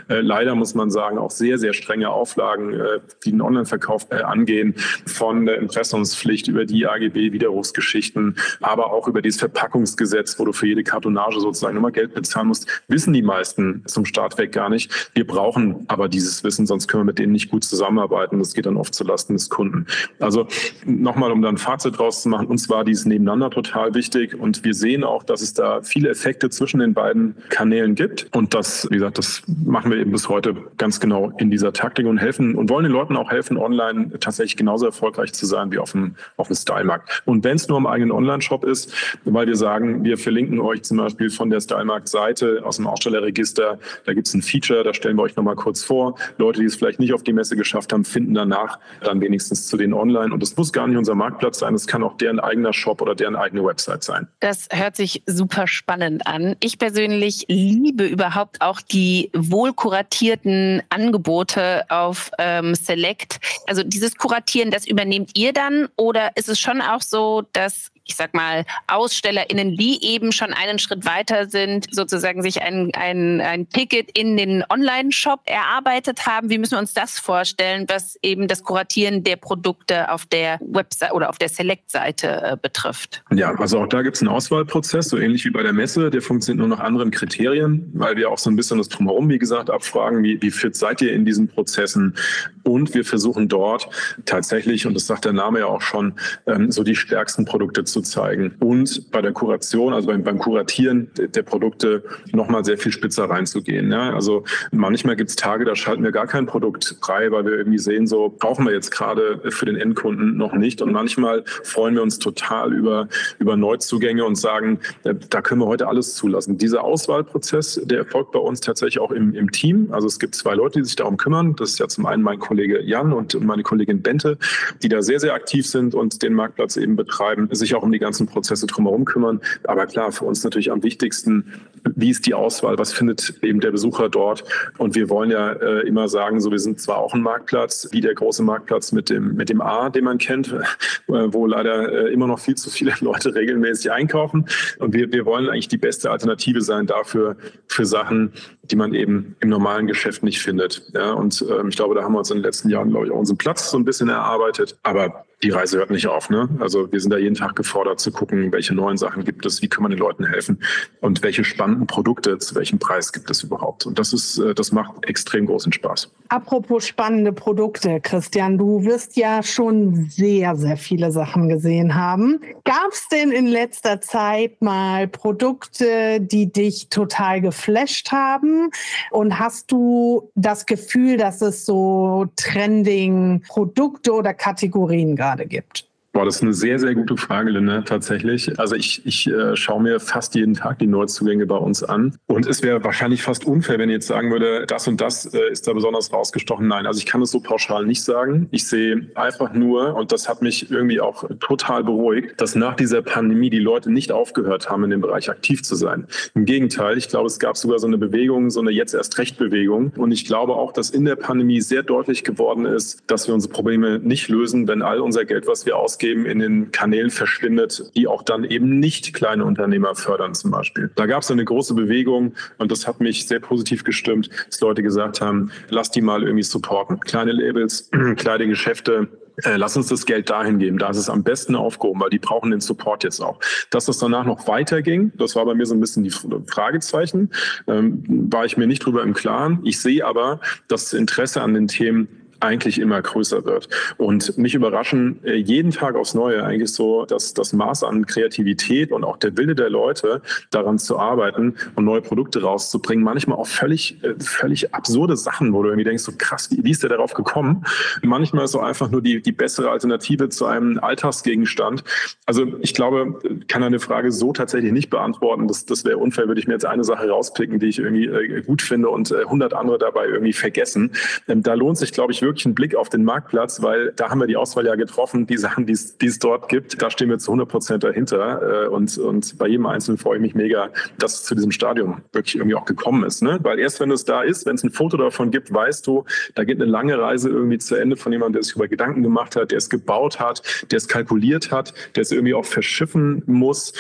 äh, leider, muss man sagen, auch sehr, sehr strenge Auflagen, äh, die den Online-Verkauf äh, angehen, von der Impressumspflicht über die AGB-Widerrufsgeschichten, aber auch über dieses Verpackungsgesetz, wo du für jede Kartonage sozusagen immer Geld bezahlen musst, wissen die meisten zum Start weg gar nicht. Wir brauchen aber dieses Wissen, sonst können wir mit denen nicht gut zusammenarbeiten. Das geht dann oft zulasten des Kunden. Also nochmal, um dann ein Fazit draus zu machen, uns war dieses Nebeneinander total wichtig und wir sehen auch, dass es da viele Effekte zwischen den beiden Kanälen gibt. Und das, wie gesagt, das machen wir eben bis heute ganz genau in dieser Taktik und helfen und wollen den Leuten auch helfen, online tatsächlich genauso erfolgreich zu sein wie auf dem, auf dem Stylemarkt. Und wenn es nur im eigenen Online-Shop ist, weil wir sagen, wir verlinken euch zum Beispiel von der Stylemarkt-Seite aus dem Ausstellerregister, da gibt es ein Feature, da stellen wir euch nochmal kurz vor. Leute, die es vielleicht nicht auf die Messe geschafft haben, finden danach dann wenigstens zu den online. Und das muss gar nicht unser Marktplatz sein, es kann auch deren eigener Shop oder deren eigene Website sein. Das hört sich super spannend an. Ich persönlich liebe überhaupt auch die wohlkuratierten Angebote auf ähm, Select. Also dieses Kuratieren, das übernehmt ihr dann oder ist es schon auch so, dass ich sag mal, AusstellerInnen, die eben schon einen Schritt weiter sind, sozusagen sich ein, ein, ein Ticket in den Online-Shop erarbeitet haben. Wie müssen wir uns das vorstellen, was eben das Kuratieren der Produkte auf der Website oder auf der Select-Seite äh, betrifft? Ja, also auch da gibt es einen Auswahlprozess, so ähnlich wie bei der Messe. Der funktioniert nur nach anderen Kriterien, weil wir auch so ein bisschen das Drumherum, wie gesagt, abfragen, wie, wie fit seid ihr in diesen Prozessen? Und wir versuchen dort tatsächlich, und das sagt der Name ja auch schon, ähm, so die stärksten Produkte zu zeigen. Und bei der Kuration, also beim, beim Kuratieren der Produkte, nochmal sehr viel spitzer reinzugehen. Ja? Also manchmal gibt es Tage, da schalten wir gar kein Produkt frei, weil wir irgendwie sehen, so brauchen wir jetzt gerade für den Endkunden noch nicht. Und manchmal freuen wir uns total über, über Neuzugänge und sagen, äh, da können wir heute alles zulassen. Dieser Auswahlprozess, der erfolgt bei uns tatsächlich auch im, im Team. Also es gibt zwei Leute, die sich darum kümmern. Das ist ja zum einen mein Kollege Jan und meine Kollegin Bente, die da sehr, sehr aktiv sind und den Marktplatz eben betreiben, sich auch um die ganzen Prozesse drumherum kümmern. Aber klar, für uns natürlich am wichtigsten, wie ist die Auswahl, was findet eben der Besucher dort? Und wir wollen ja äh, immer sagen, so wir sind zwar auch ein Marktplatz, wie der große Marktplatz mit dem, mit dem A, den man kennt, äh, wo leider äh, immer noch viel zu viele Leute regelmäßig einkaufen. Und wir, wir wollen eigentlich die beste Alternative sein dafür, für Sachen, die man eben im normalen Geschäft nicht findet. Ja, und ähm, ich glaube, da haben wir uns in den letzten Jahren, glaube ich, auch unseren Platz so ein bisschen erarbeitet. Aber die Reise hört nicht auf. Ne? Also wir sind da jeden Tag gefordert zu gucken, welche neuen Sachen gibt es, wie kann man den Leuten helfen und welche spannenden Produkte, zu welchem Preis gibt es überhaupt. Und das ist, äh, das macht extrem großen Spaß. Apropos spannende Produkte, Christian, du wirst ja schon sehr, sehr viele Sachen gesehen haben. Gab es denn in letzter Zeit mal Produkte, die dich total geflasht haben? Und hast du das Gefühl, dass es so trending Produkte oder Kategorien gab? Gerade gibt? Boah, das ist eine sehr, sehr gute Frage, Linda, tatsächlich. Also ich, ich äh, schaue mir fast jeden Tag die Neuzugänge bei uns an. Und es wäre wahrscheinlich fast unfair, wenn ich jetzt sagen würde, das und das äh, ist da besonders rausgestochen. Nein, also ich kann es so pauschal nicht sagen. Ich sehe einfach nur, und das hat mich irgendwie auch total beruhigt, dass nach dieser Pandemie die Leute nicht aufgehört haben, in dem Bereich aktiv zu sein. Im Gegenteil, ich glaube, es gab sogar so eine Bewegung, so eine jetzt erst recht Bewegung. Und ich glaube auch, dass in der Pandemie sehr deutlich geworden ist, dass wir unsere Probleme nicht lösen, wenn all unser Geld, was wir ausgeben, ausgeben, in den Kanälen verschwindet, die auch dann eben nicht kleine Unternehmer fördern zum Beispiel. Da gab es eine große Bewegung und das hat mich sehr positiv gestimmt, dass Leute gesagt haben, lass die mal irgendwie supporten. Kleine Labels, <clears throat> kleine Geschäfte, äh, lass uns das Geld dahin geben, da ist es am besten aufgehoben, weil die brauchen den Support jetzt auch. Dass das danach noch weiterging, das war bei mir so ein bisschen die Fragezeichen, ähm, war ich mir nicht drüber im Klaren. Ich sehe aber, dass das Interesse an den Themen eigentlich immer größer wird. Und mich überraschen äh, jeden Tag aufs Neue eigentlich so, dass das Maß an Kreativität und auch der Wille der Leute, daran zu arbeiten und neue Produkte rauszubringen, manchmal auch völlig, äh, völlig absurde Sachen, wo du irgendwie denkst, so krass, wie, ist der darauf gekommen? Manchmal so einfach nur die, die bessere Alternative zu einem Alltagsgegenstand. Also ich glaube, kann eine Frage so tatsächlich nicht beantworten. Das, das wäre unfair, würde ich mir jetzt eine Sache rauspicken, die ich irgendwie äh, gut finde und 100 andere dabei irgendwie vergessen. Ähm, da lohnt sich, glaube ich, wirklich einen Blick auf den Marktplatz, weil da haben wir die Auswahl ja getroffen, die Sachen, die es dort gibt, da stehen wir zu 100 Prozent dahinter. Äh, und, und bei jedem Einzelnen freue ich mich mega, dass es zu diesem Stadium wirklich irgendwie auch gekommen ist. Ne? Weil erst wenn es da ist, wenn es ein Foto davon gibt, weißt du, da geht eine lange Reise irgendwie zu Ende von jemandem, der sich über Gedanken gemacht hat, der es gebaut hat, der es kalkuliert hat, der es irgendwie auch verschiffen muss.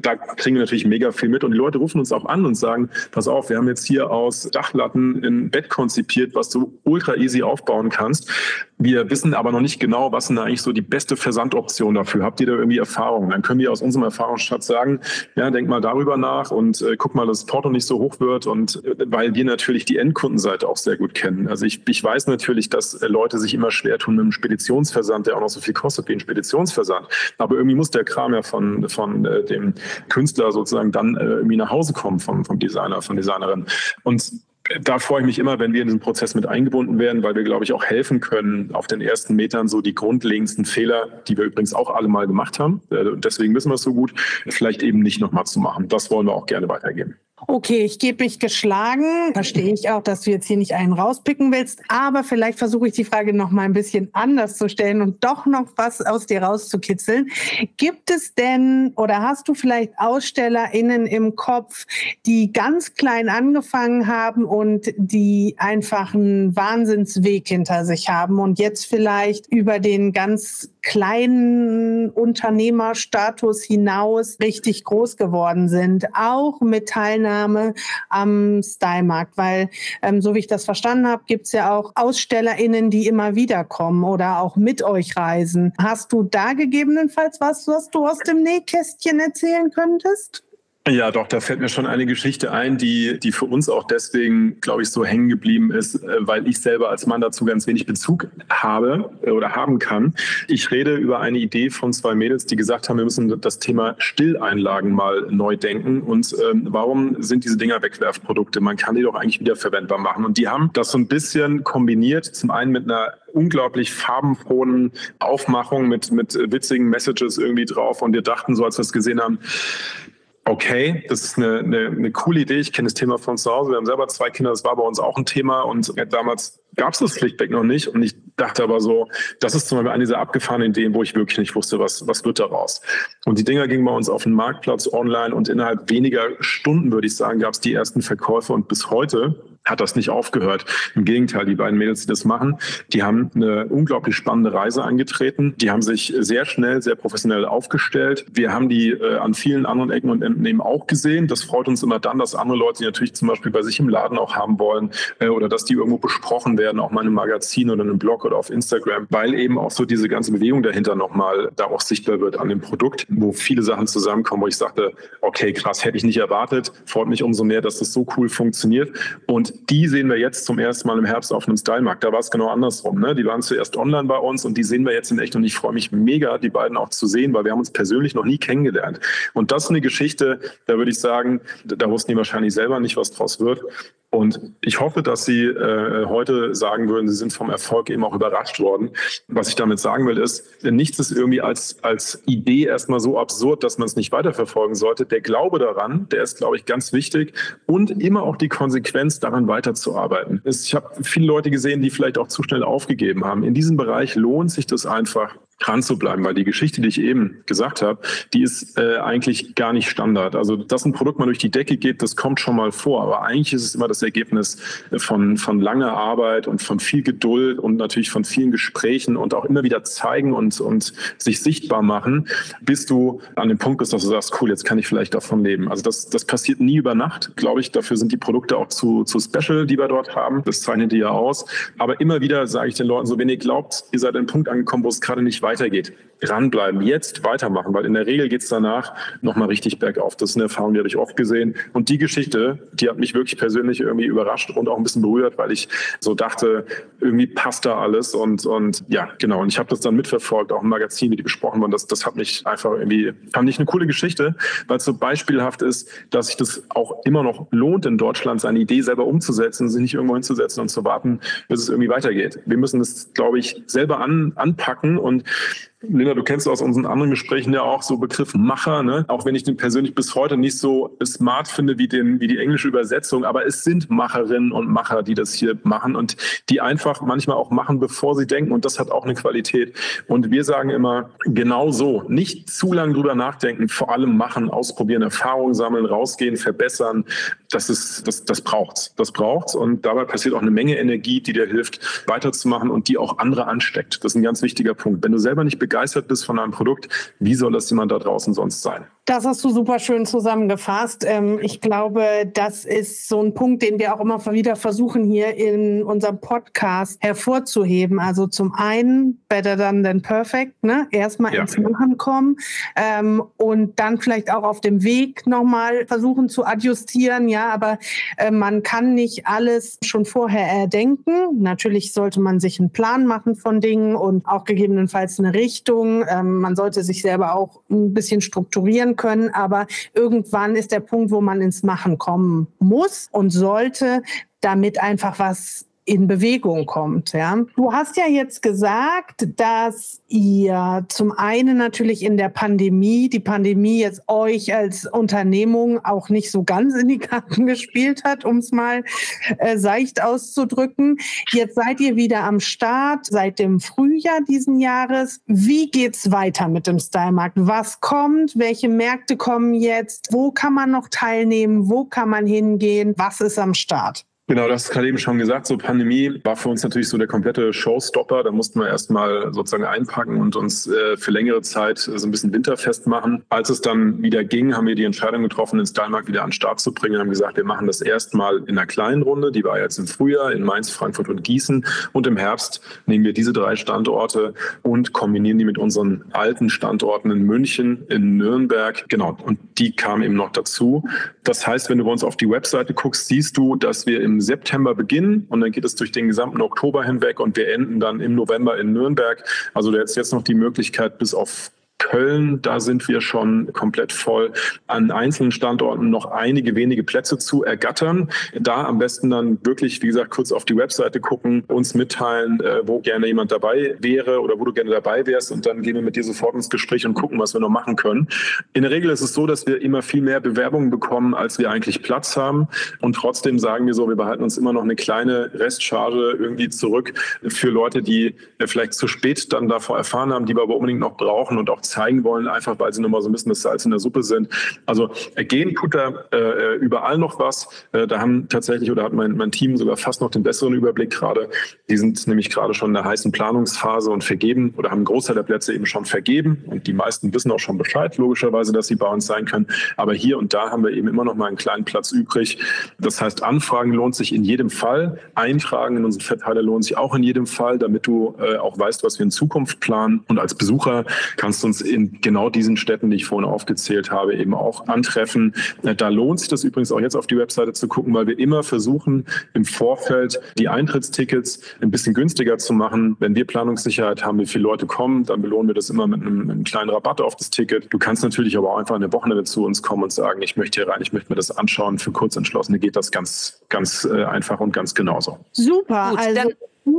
Da kriegen wir natürlich mega viel mit. Und die Leute rufen uns auch an und sagen, pass auf, wir haben jetzt hier aus Dachlatten ein Bett konzipiert, was du ultra easy aufbauen kannst kannst. Wir wissen aber noch nicht genau, was ist eigentlich so die beste Versandoption dafür. Habt ihr da irgendwie Erfahrungen? Dann können wir aus unserem Erfahrungsschatz sagen, ja, denk mal darüber nach und äh, guck mal, dass das Porto nicht so hoch wird. Und äh, weil wir natürlich die Endkundenseite auch sehr gut kennen. Also ich, ich weiß natürlich, dass äh, Leute sich immer schwer tun mit einem Speditionsversand, der auch noch so viel kostet wie ein Speditionsversand. Aber irgendwie muss der Kram ja von, von äh, dem Künstler sozusagen dann äh, irgendwie nach Hause kommen vom, vom Designer, von Designerin. Und da freue ich mich immer, wenn wir in diesen Prozess mit eingebunden werden, weil wir, glaube ich, auch helfen können, auf den ersten Metern so die grundlegendsten Fehler, die wir übrigens auch alle mal gemacht haben, äh, deswegen wissen wir es so gut, vielleicht eben nicht nochmal zu machen. Das wollen wir auch gerne weitergeben. Okay, ich gebe mich geschlagen. Verstehe ich auch, dass du jetzt hier nicht einen rauspicken willst. Aber vielleicht versuche ich die Frage noch mal ein bisschen anders zu stellen und doch noch was aus dir rauszukitzeln. Gibt es denn oder hast du vielleicht AusstellerInnen im Kopf, die ganz klein angefangen haben und die einfach einen Wahnsinnsweg hinter sich haben und jetzt vielleicht über den ganz kleinen Unternehmerstatus hinaus richtig groß geworden sind, auch mit Teilnahme am Stylemarkt, weil ähm, so wie ich das verstanden habe, gibt es ja auch AusstellerInnen, die immer wieder kommen oder auch mit euch reisen. Hast du da gegebenenfalls was, was du aus dem Nähkästchen erzählen könntest? Ja, doch, da fällt mir schon eine Geschichte ein, die, die für uns auch deswegen, glaube ich, so hängen geblieben ist, äh, weil ich selber als Mann dazu ganz wenig Bezug habe äh, oder haben kann. Ich rede über eine Idee von zwei Mädels, die gesagt haben, wir müssen das Thema Stilleinlagen mal neu denken. Und ähm, warum sind diese Dinger Wegwerfprodukte? Man kann die doch eigentlich wieder verwendbar machen. Und die haben das so ein bisschen kombiniert, zum einen mit einer unglaublich farbenfrohen Aufmachung mit, mit witzigen Messages irgendwie drauf. Und wir dachten so, als wir es gesehen haben, okay, das ist eine, eine, eine coole Idee. Ich kenne das Thema von zu Hause. Wir haben selber zwei Kinder, das war bei uns auch ein Thema und damals gab es das Pflichtback noch nicht. Und ich dachte aber so, das ist zum Beispiel eine dieser abgefahrenen Ideen, wo ich wirklich nicht wusste, was, was wird daraus. Und die Dinger gingen bei uns auf den Marktplatz online und innerhalb weniger Stunden, würde ich sagen, gab es die ersten Verkäufe und bis heute hat das nicht aufgehört. Im Gegenteil, die beiden Mädels, die das machen, die haben eine unglaublich spannende Reise angetreten. Die haben sich sehr schnell, sehr professionell aufgestellt. Wir haben die äh, an vielen anderen Ecken und Enden eben auch gesehen. Das freut uns immer dann, dass andere Leute, die natürlich zum Beispiel bei sich im Laden auch haben wollen äh, oder dass die irgendwo besprochen werden, auch mal in einem Magazin oder in einem Blog oder auf Instagram, weil eben auch so diese ganze Bewegung dahinter nochmal da auch sichtbar wird an dem Produkt, wo viele Sachen zusammenkommen, wo ich sagte, okay, krass, hätte ich nicht erwartet. Freut mich umso mehr, dass das so cool funktioniert. Und die sehen wir jetzt zum ersten Mal im Herbst auf einem Stylemarkt. Da war es genau andersrum. Ne? Die waren zuerst online bei uns und die sehen wir jetzt in echt. Und ich freue mich mega, die beiden auch zu sehen, weil wir haben uns persönlich noch nie kennengelernt. Und das ist eine Geschichte, da würde ich sagen, da wussten die wahrscheinlich selber nicht, was draus wird. Und ich hoffe, dass Sie äh, heute sagen würden, Sie sind vom Erfolg eben auch überrascht worden. Was ich damit sagen will, ist, nichts ist irgendwie als, als Idee erstmal so absurd, dass man es nicht weiterverfolgen sollte. Der Glaube daran, der ist, glaube ich, ganz wichtig und immer auch die Konsequenz, daran weiterzuarbeiten. Ich habe viele Leute gesehen, die vielleicht auch zu schnell aufgegeben haben. In diesem Bereich lohnt sich das einfach, dran zu bleiben, weil die Geschichte, die ich eben gesagt habe, die ist äh, eigentlich gar nicht Standard. Also, dass ein Produkt mal durch die Decke geht, das kommt schon mal vor, aber eigentlich ist es immer das Ergebnis von, von langer Arbeit und von viel Geduld und natürlich von vielen Gesprächen und auch immer wieder zeigen und, und sich sichtbar machen, bis du an dem Punkt bist, dass du sagst, cool, jetzt kann ich vielleicht davon leben. Also das, das passiert nie über Nacht, glaube ich. Dafür sind die Produkte auch zu, zu special, die wir dort haben. Das zeichnet die ja aus. Aber immer wieder sage ich den Leuten so, wenn ihr glaubt, ihr seid an einem Punkt angekommen, wo es gerade nicht weitergeht, dranbleiben, jetzt weitermachen, weil in der Regel geht es danach nochmal richtig bergauf. Das ist eine Erfahrung, die habe ich oft gesehen. Und die Geschichte, die hat mich wirklich persönlich irgendwie überrascht und auch ein bisschen berührt, weil ich so dachte, irgendwie passt da alles. Und, und ja, genau. Und ich habe das dann mitverfolgt, auch im Magazin, wie die besprochen wurden. Das, das hat mich einfach irgendwie, fand ich eine coole Geschichte, weil es so beispielhaft ist, dass sich das auch immer noch lohnt, in Deutschland seine Idee selber umzusetzen, sich nicht irgendwo hinzusetzen und zu warten, bis es irgendwie weitergeht. Wir müssen das, glaube ich, selber an, anpacken und Linda, du kennst aus unseren anderen Gesprächen ja auch so Begriff Macher, ne? auch wenn ich den persönlich bis heute nicht so smart finde wie, den, wie die englische Übersetzung, aber es sind Macherinnen und Macher, die das hier machen und die einfach manchmal auch machen, bevor sie denken und das hat auch eine Qualität. Und wir sagen immer, genau so, nicht zu lange drüber nachdenken, vor allem machen, ausprobieren, Erfahrungen sammeln, rausgehen, verbessern, das ist, das, das braucht's. Das braucht's und dabei passiert auch eine Menge Energie, die dir hilft, weiterzumachen und die auch andere ansteckt. Das ist ein ganz wichtiger Punkt. Wenn du selber nicht begeistert bist von einem Produkt, wie soll das jemand da draußen sonst sein? Das hast du super schön zusammengefasst. Ähm, ich glaube, das ist so ein Punkt, den wir auch immer wieder versuchen, hier in unserem Podcast hervorzuheben. Also zum einen better than than perfect, ne? Erstmal ja. ins Machen kommen ähm, und dann vielleicht auch auf dem Weg nochmal versuchen zu adjustieren. Ja, aber äh, man kann nicht alles schon vorher erdenken. Natürlich sollte man sich einen Plan machen von Dingen und auch gegebenenfalls eine Richtung Richtung. Ähm, man sollte sich selber auch ein bisschen strukturieren können, aber irgendwann ist der Punkt, wo man ins Machen kommen muss und sollte, damit einfach was in Bewegung kommt. Ja. Du hast ja jetzt gesagt, dass ihr zum einen natürlich in der Pandemie, die Pandemie jetzt euch als Unternehmung auch nicht so ganz in die Karten <laughs> gespielt hat, um es mal äh, seicht auszudrücken. Jetzt seid ihr wieder am Start seit dem Frühjahr diesen Jahres. Wie geht's weiter mit dem Stylemarkt? Was kommt? Welche Märkte kommen jetzt? Wo kann man noch teilnehmen? Wo kann man hingehen? Was ist am Start? Genau, das hast gerade eben schon gesagt. So Pandemie war für uns natürlich so der komplette Showstopper. Da mussten wir erstmal sozusagen einpacken und uns äh, für längere Zeit so ein bisschen winterfest machen. Als es dann wieder ging, haben wir die Entscheidung getroffen, den Stylemarkt wieder an den Start zu bringen. Wir haben gesagt, wir machen das erstmal in einer kleinen Runde. Die war jetzt im Frühjahr in Mainz, Frankfurt und Gießen. Und im Herbst nehmen wir diese drei Standorte und kombinieren die mit unseren alten Standorten in München, in Nürnberg. Genau. Und die kamen eben noch dazu. Das heißt, wenn du bei uns auf die Webseite guckst, siehst du, dass wir im September beginnen und dann geht es durch den gesamten Oktober hinweg und wir enden dann im November in Nürnberg. Also jetzt jetzt noch die Möglichkeit, bis auf Köln, da sind wir schon komplett voll. An einzelnen Standorten noch einige wenige Plätze zu ergattern. Da am besten dann wirklich, wie gesagt, kurz auf die Webseite gucken, uns mitteilen, äh, wo gerne jemand dabei wäre oder wo du gerne dabei wärst und dann gehen wir mit dir sofort ins Gespräch und gucken, was wir noch machen können. In der Regel ist es so, dass wir immer viel mehr Bewerbungen bekommen, als wir eigentlich Platz haben und trotzdem sagen wir so, wir behalten uns immer noch eine kleine Restcharge irgendwie zurück für Leute, die vielleicht zu spät dann davor erfahren haben, die wir aber unbedingt noch brauchen und auch zeigen wollen, einfach weil sie nochmal so ein bisschen das Salz in der Suppe sind. Also gehen tut da äh, überall noch was. Äh, da haben tatsächlich oder hat mein, mein Team sogar fast noch den besseren Überblick gerade. Die sind nämlich gerade schon in der heißen Planungsphase und vergeben oder haben einen Großteil der Plätze eben schon vergeben. Und die meisten wissen auch schon Bescheid, logischerweise, dass sie bei uns sein können. Aber hier und da haben wir eben immer noch mal einen kleinen Platz übrig. Das heißt, Anfragen lohnt sich in jedem Fall. Eintragen in unseren Verteiler lohnt sich auch in jedem Fall, damit du äh, auch weißt, was wir in Zukunft planen. Und als Besucher kannst du uns in genau diesen Städten, die ich vorhin aufgezählt habe, eben auch antreffen. Äh, da lohnt sich das übrigens auch jetzt auf die Webseite zu gucken, weil wir immer versuchen, im Vorfeld die Eintrittstickets ein bisschen günstiger zu machen. Wenn wir Planungssicherheit haben, wie viele Leute kommen, dann belohnen wir das immer mit einem, mit einem kleinen Rabatt auf das Ticket. Du kannst natürlich aber auch einfach eine Wochenende zu uns kommen und sagen, ich möchte hier rein, ich möchte mir das anschauen. Für Kurzentschlossene geht das ganz, ganz äh, einfach und ganz genauso. Super. Gut, also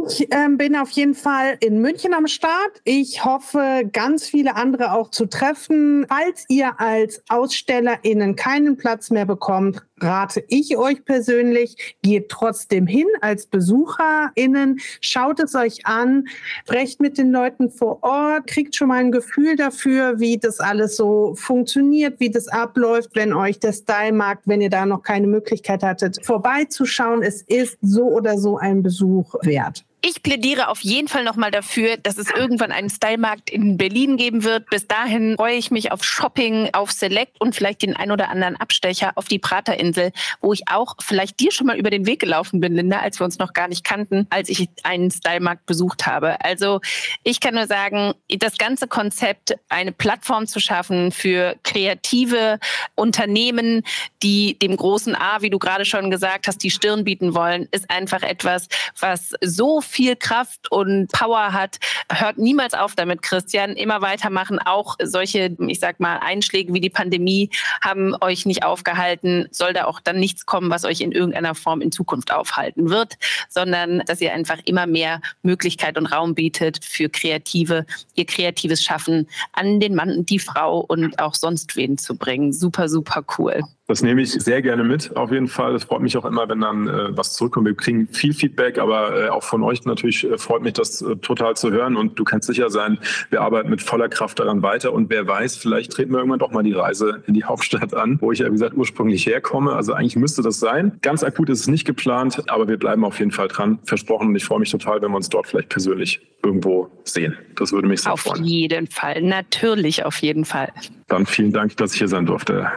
ich äh, bin auf jeden Fall in München am Start. Ich hoffe, ganz viele andere auch zu treffen. Falls ihr als AusstellerInnen keinen Platz mehr bekommt, rate ich euch persönlich, geht trotzdem hin als BesucherInnen, schaut es euch an, sprecht mit den Leuten vor Ort, kriegt schon mal ein Gefühl dafür, wie das alles so funktioniert, wie das abläuft, wenn euch der Style-Markt, wenn ihr da noch keine Möglichkeit hattet, vorbeizuschauen. Es ist so oder so ein Besuch wert. Ich plädiere auf jeden Fall nochmal dafür, dass es irgendwann einen Stylemarkt in Berlin geben wird. Bis dahin freue ich mich auf Shopping, auf Select und vielleicht den ein oder anderen Abstecher auf die Praterinsel, wo ich auch vielleicht dir schon mal über den Weg gelaufen bin, Linda, als wir uns noch gar nicht kannten, als ich einen Stylemarkt besucht habe. Also ich kann nur sagen, das ganze Konzept, eine Plattform zu schaffen für kreative Unternehmen, die dem großen A, wie du gerade schon gesagt hast, die Stirn bieten wollen, ist einfach etwas, was so viel Kraft und Power hat, hört niemals auf damit, Christian. Immer weitermachen. Auch solche, ich sag mal, Einschläge wie die Pandemie haben euch nicht aufgehalten. Soll da auch dann nichts kommen, was euch in irgendeiner Form in Zukunft aufhalten wird, sondern dass ihr einfach immer mehr Möglichkeit und Raum bietet für Kreative, ihr kreatives Schaffen an den Mann und die Frau und auch sonst wen zu bringen. Super, super cool. Das nehme ich sehr gerne mit, auf jeden Fall. Es freut mich auch immer, wenn dann äh, was zurückkommt. Wir kriegen viel Feedback, aber äh, auch von euch natürlich äh, freut mich das äh, total zu hören. Und du kannst sicher sein, wir arbeiten mit voller Kraft daran weiter. Und wer weiß, vielleicht treten wir irgendwann doch mal die Reise in die Hauptstadt an, wo ich ja, wie gesagt, ursprünglich herkomme. Also eigentlich müsste das sein. Ganz akut ist es nicht geplant, aber wir bleiben auf jeden Fall dran. Versprochen. Und ich freue mich total, wenn wir uns dort vielleicht persönlich irgendwo sehen. Das würde mich sehr auf freuen. Auf jeden Fall. Natürlich, auf jeden Fall. Dann vielen Dank, dass ich hier sein durfte.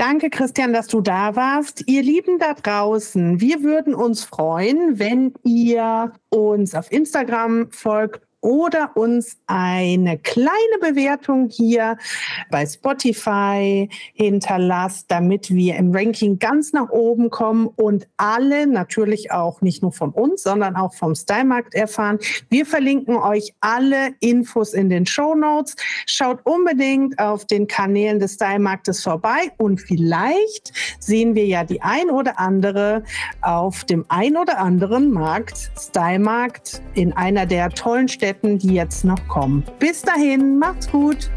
Danke, Christian, dass du da warst. Ihr Lieben da draußen, wir würden uns freuen, wenn ihr uns auf Instagram folgt oder uns eine kleine Bewertung hier bei Spotify hinterlasst, damit wir im Ranking ganz nach oben kommen und alle natürlich auch nicht nur von uns, sondern auch vom Stylemarkt erfahren. Wir verlinken euch alle Infos in den Show Notes. Schaut unbedingt auf den Kanälen des Stylemarktes vorbei und vielleicht sehen wir ja die ein oder andere auf dem ein oder anderen Markt, Stylemarkt in einer der tollen Städte Städten, die jetzt noch kommen. Bis dahin, macht's gut.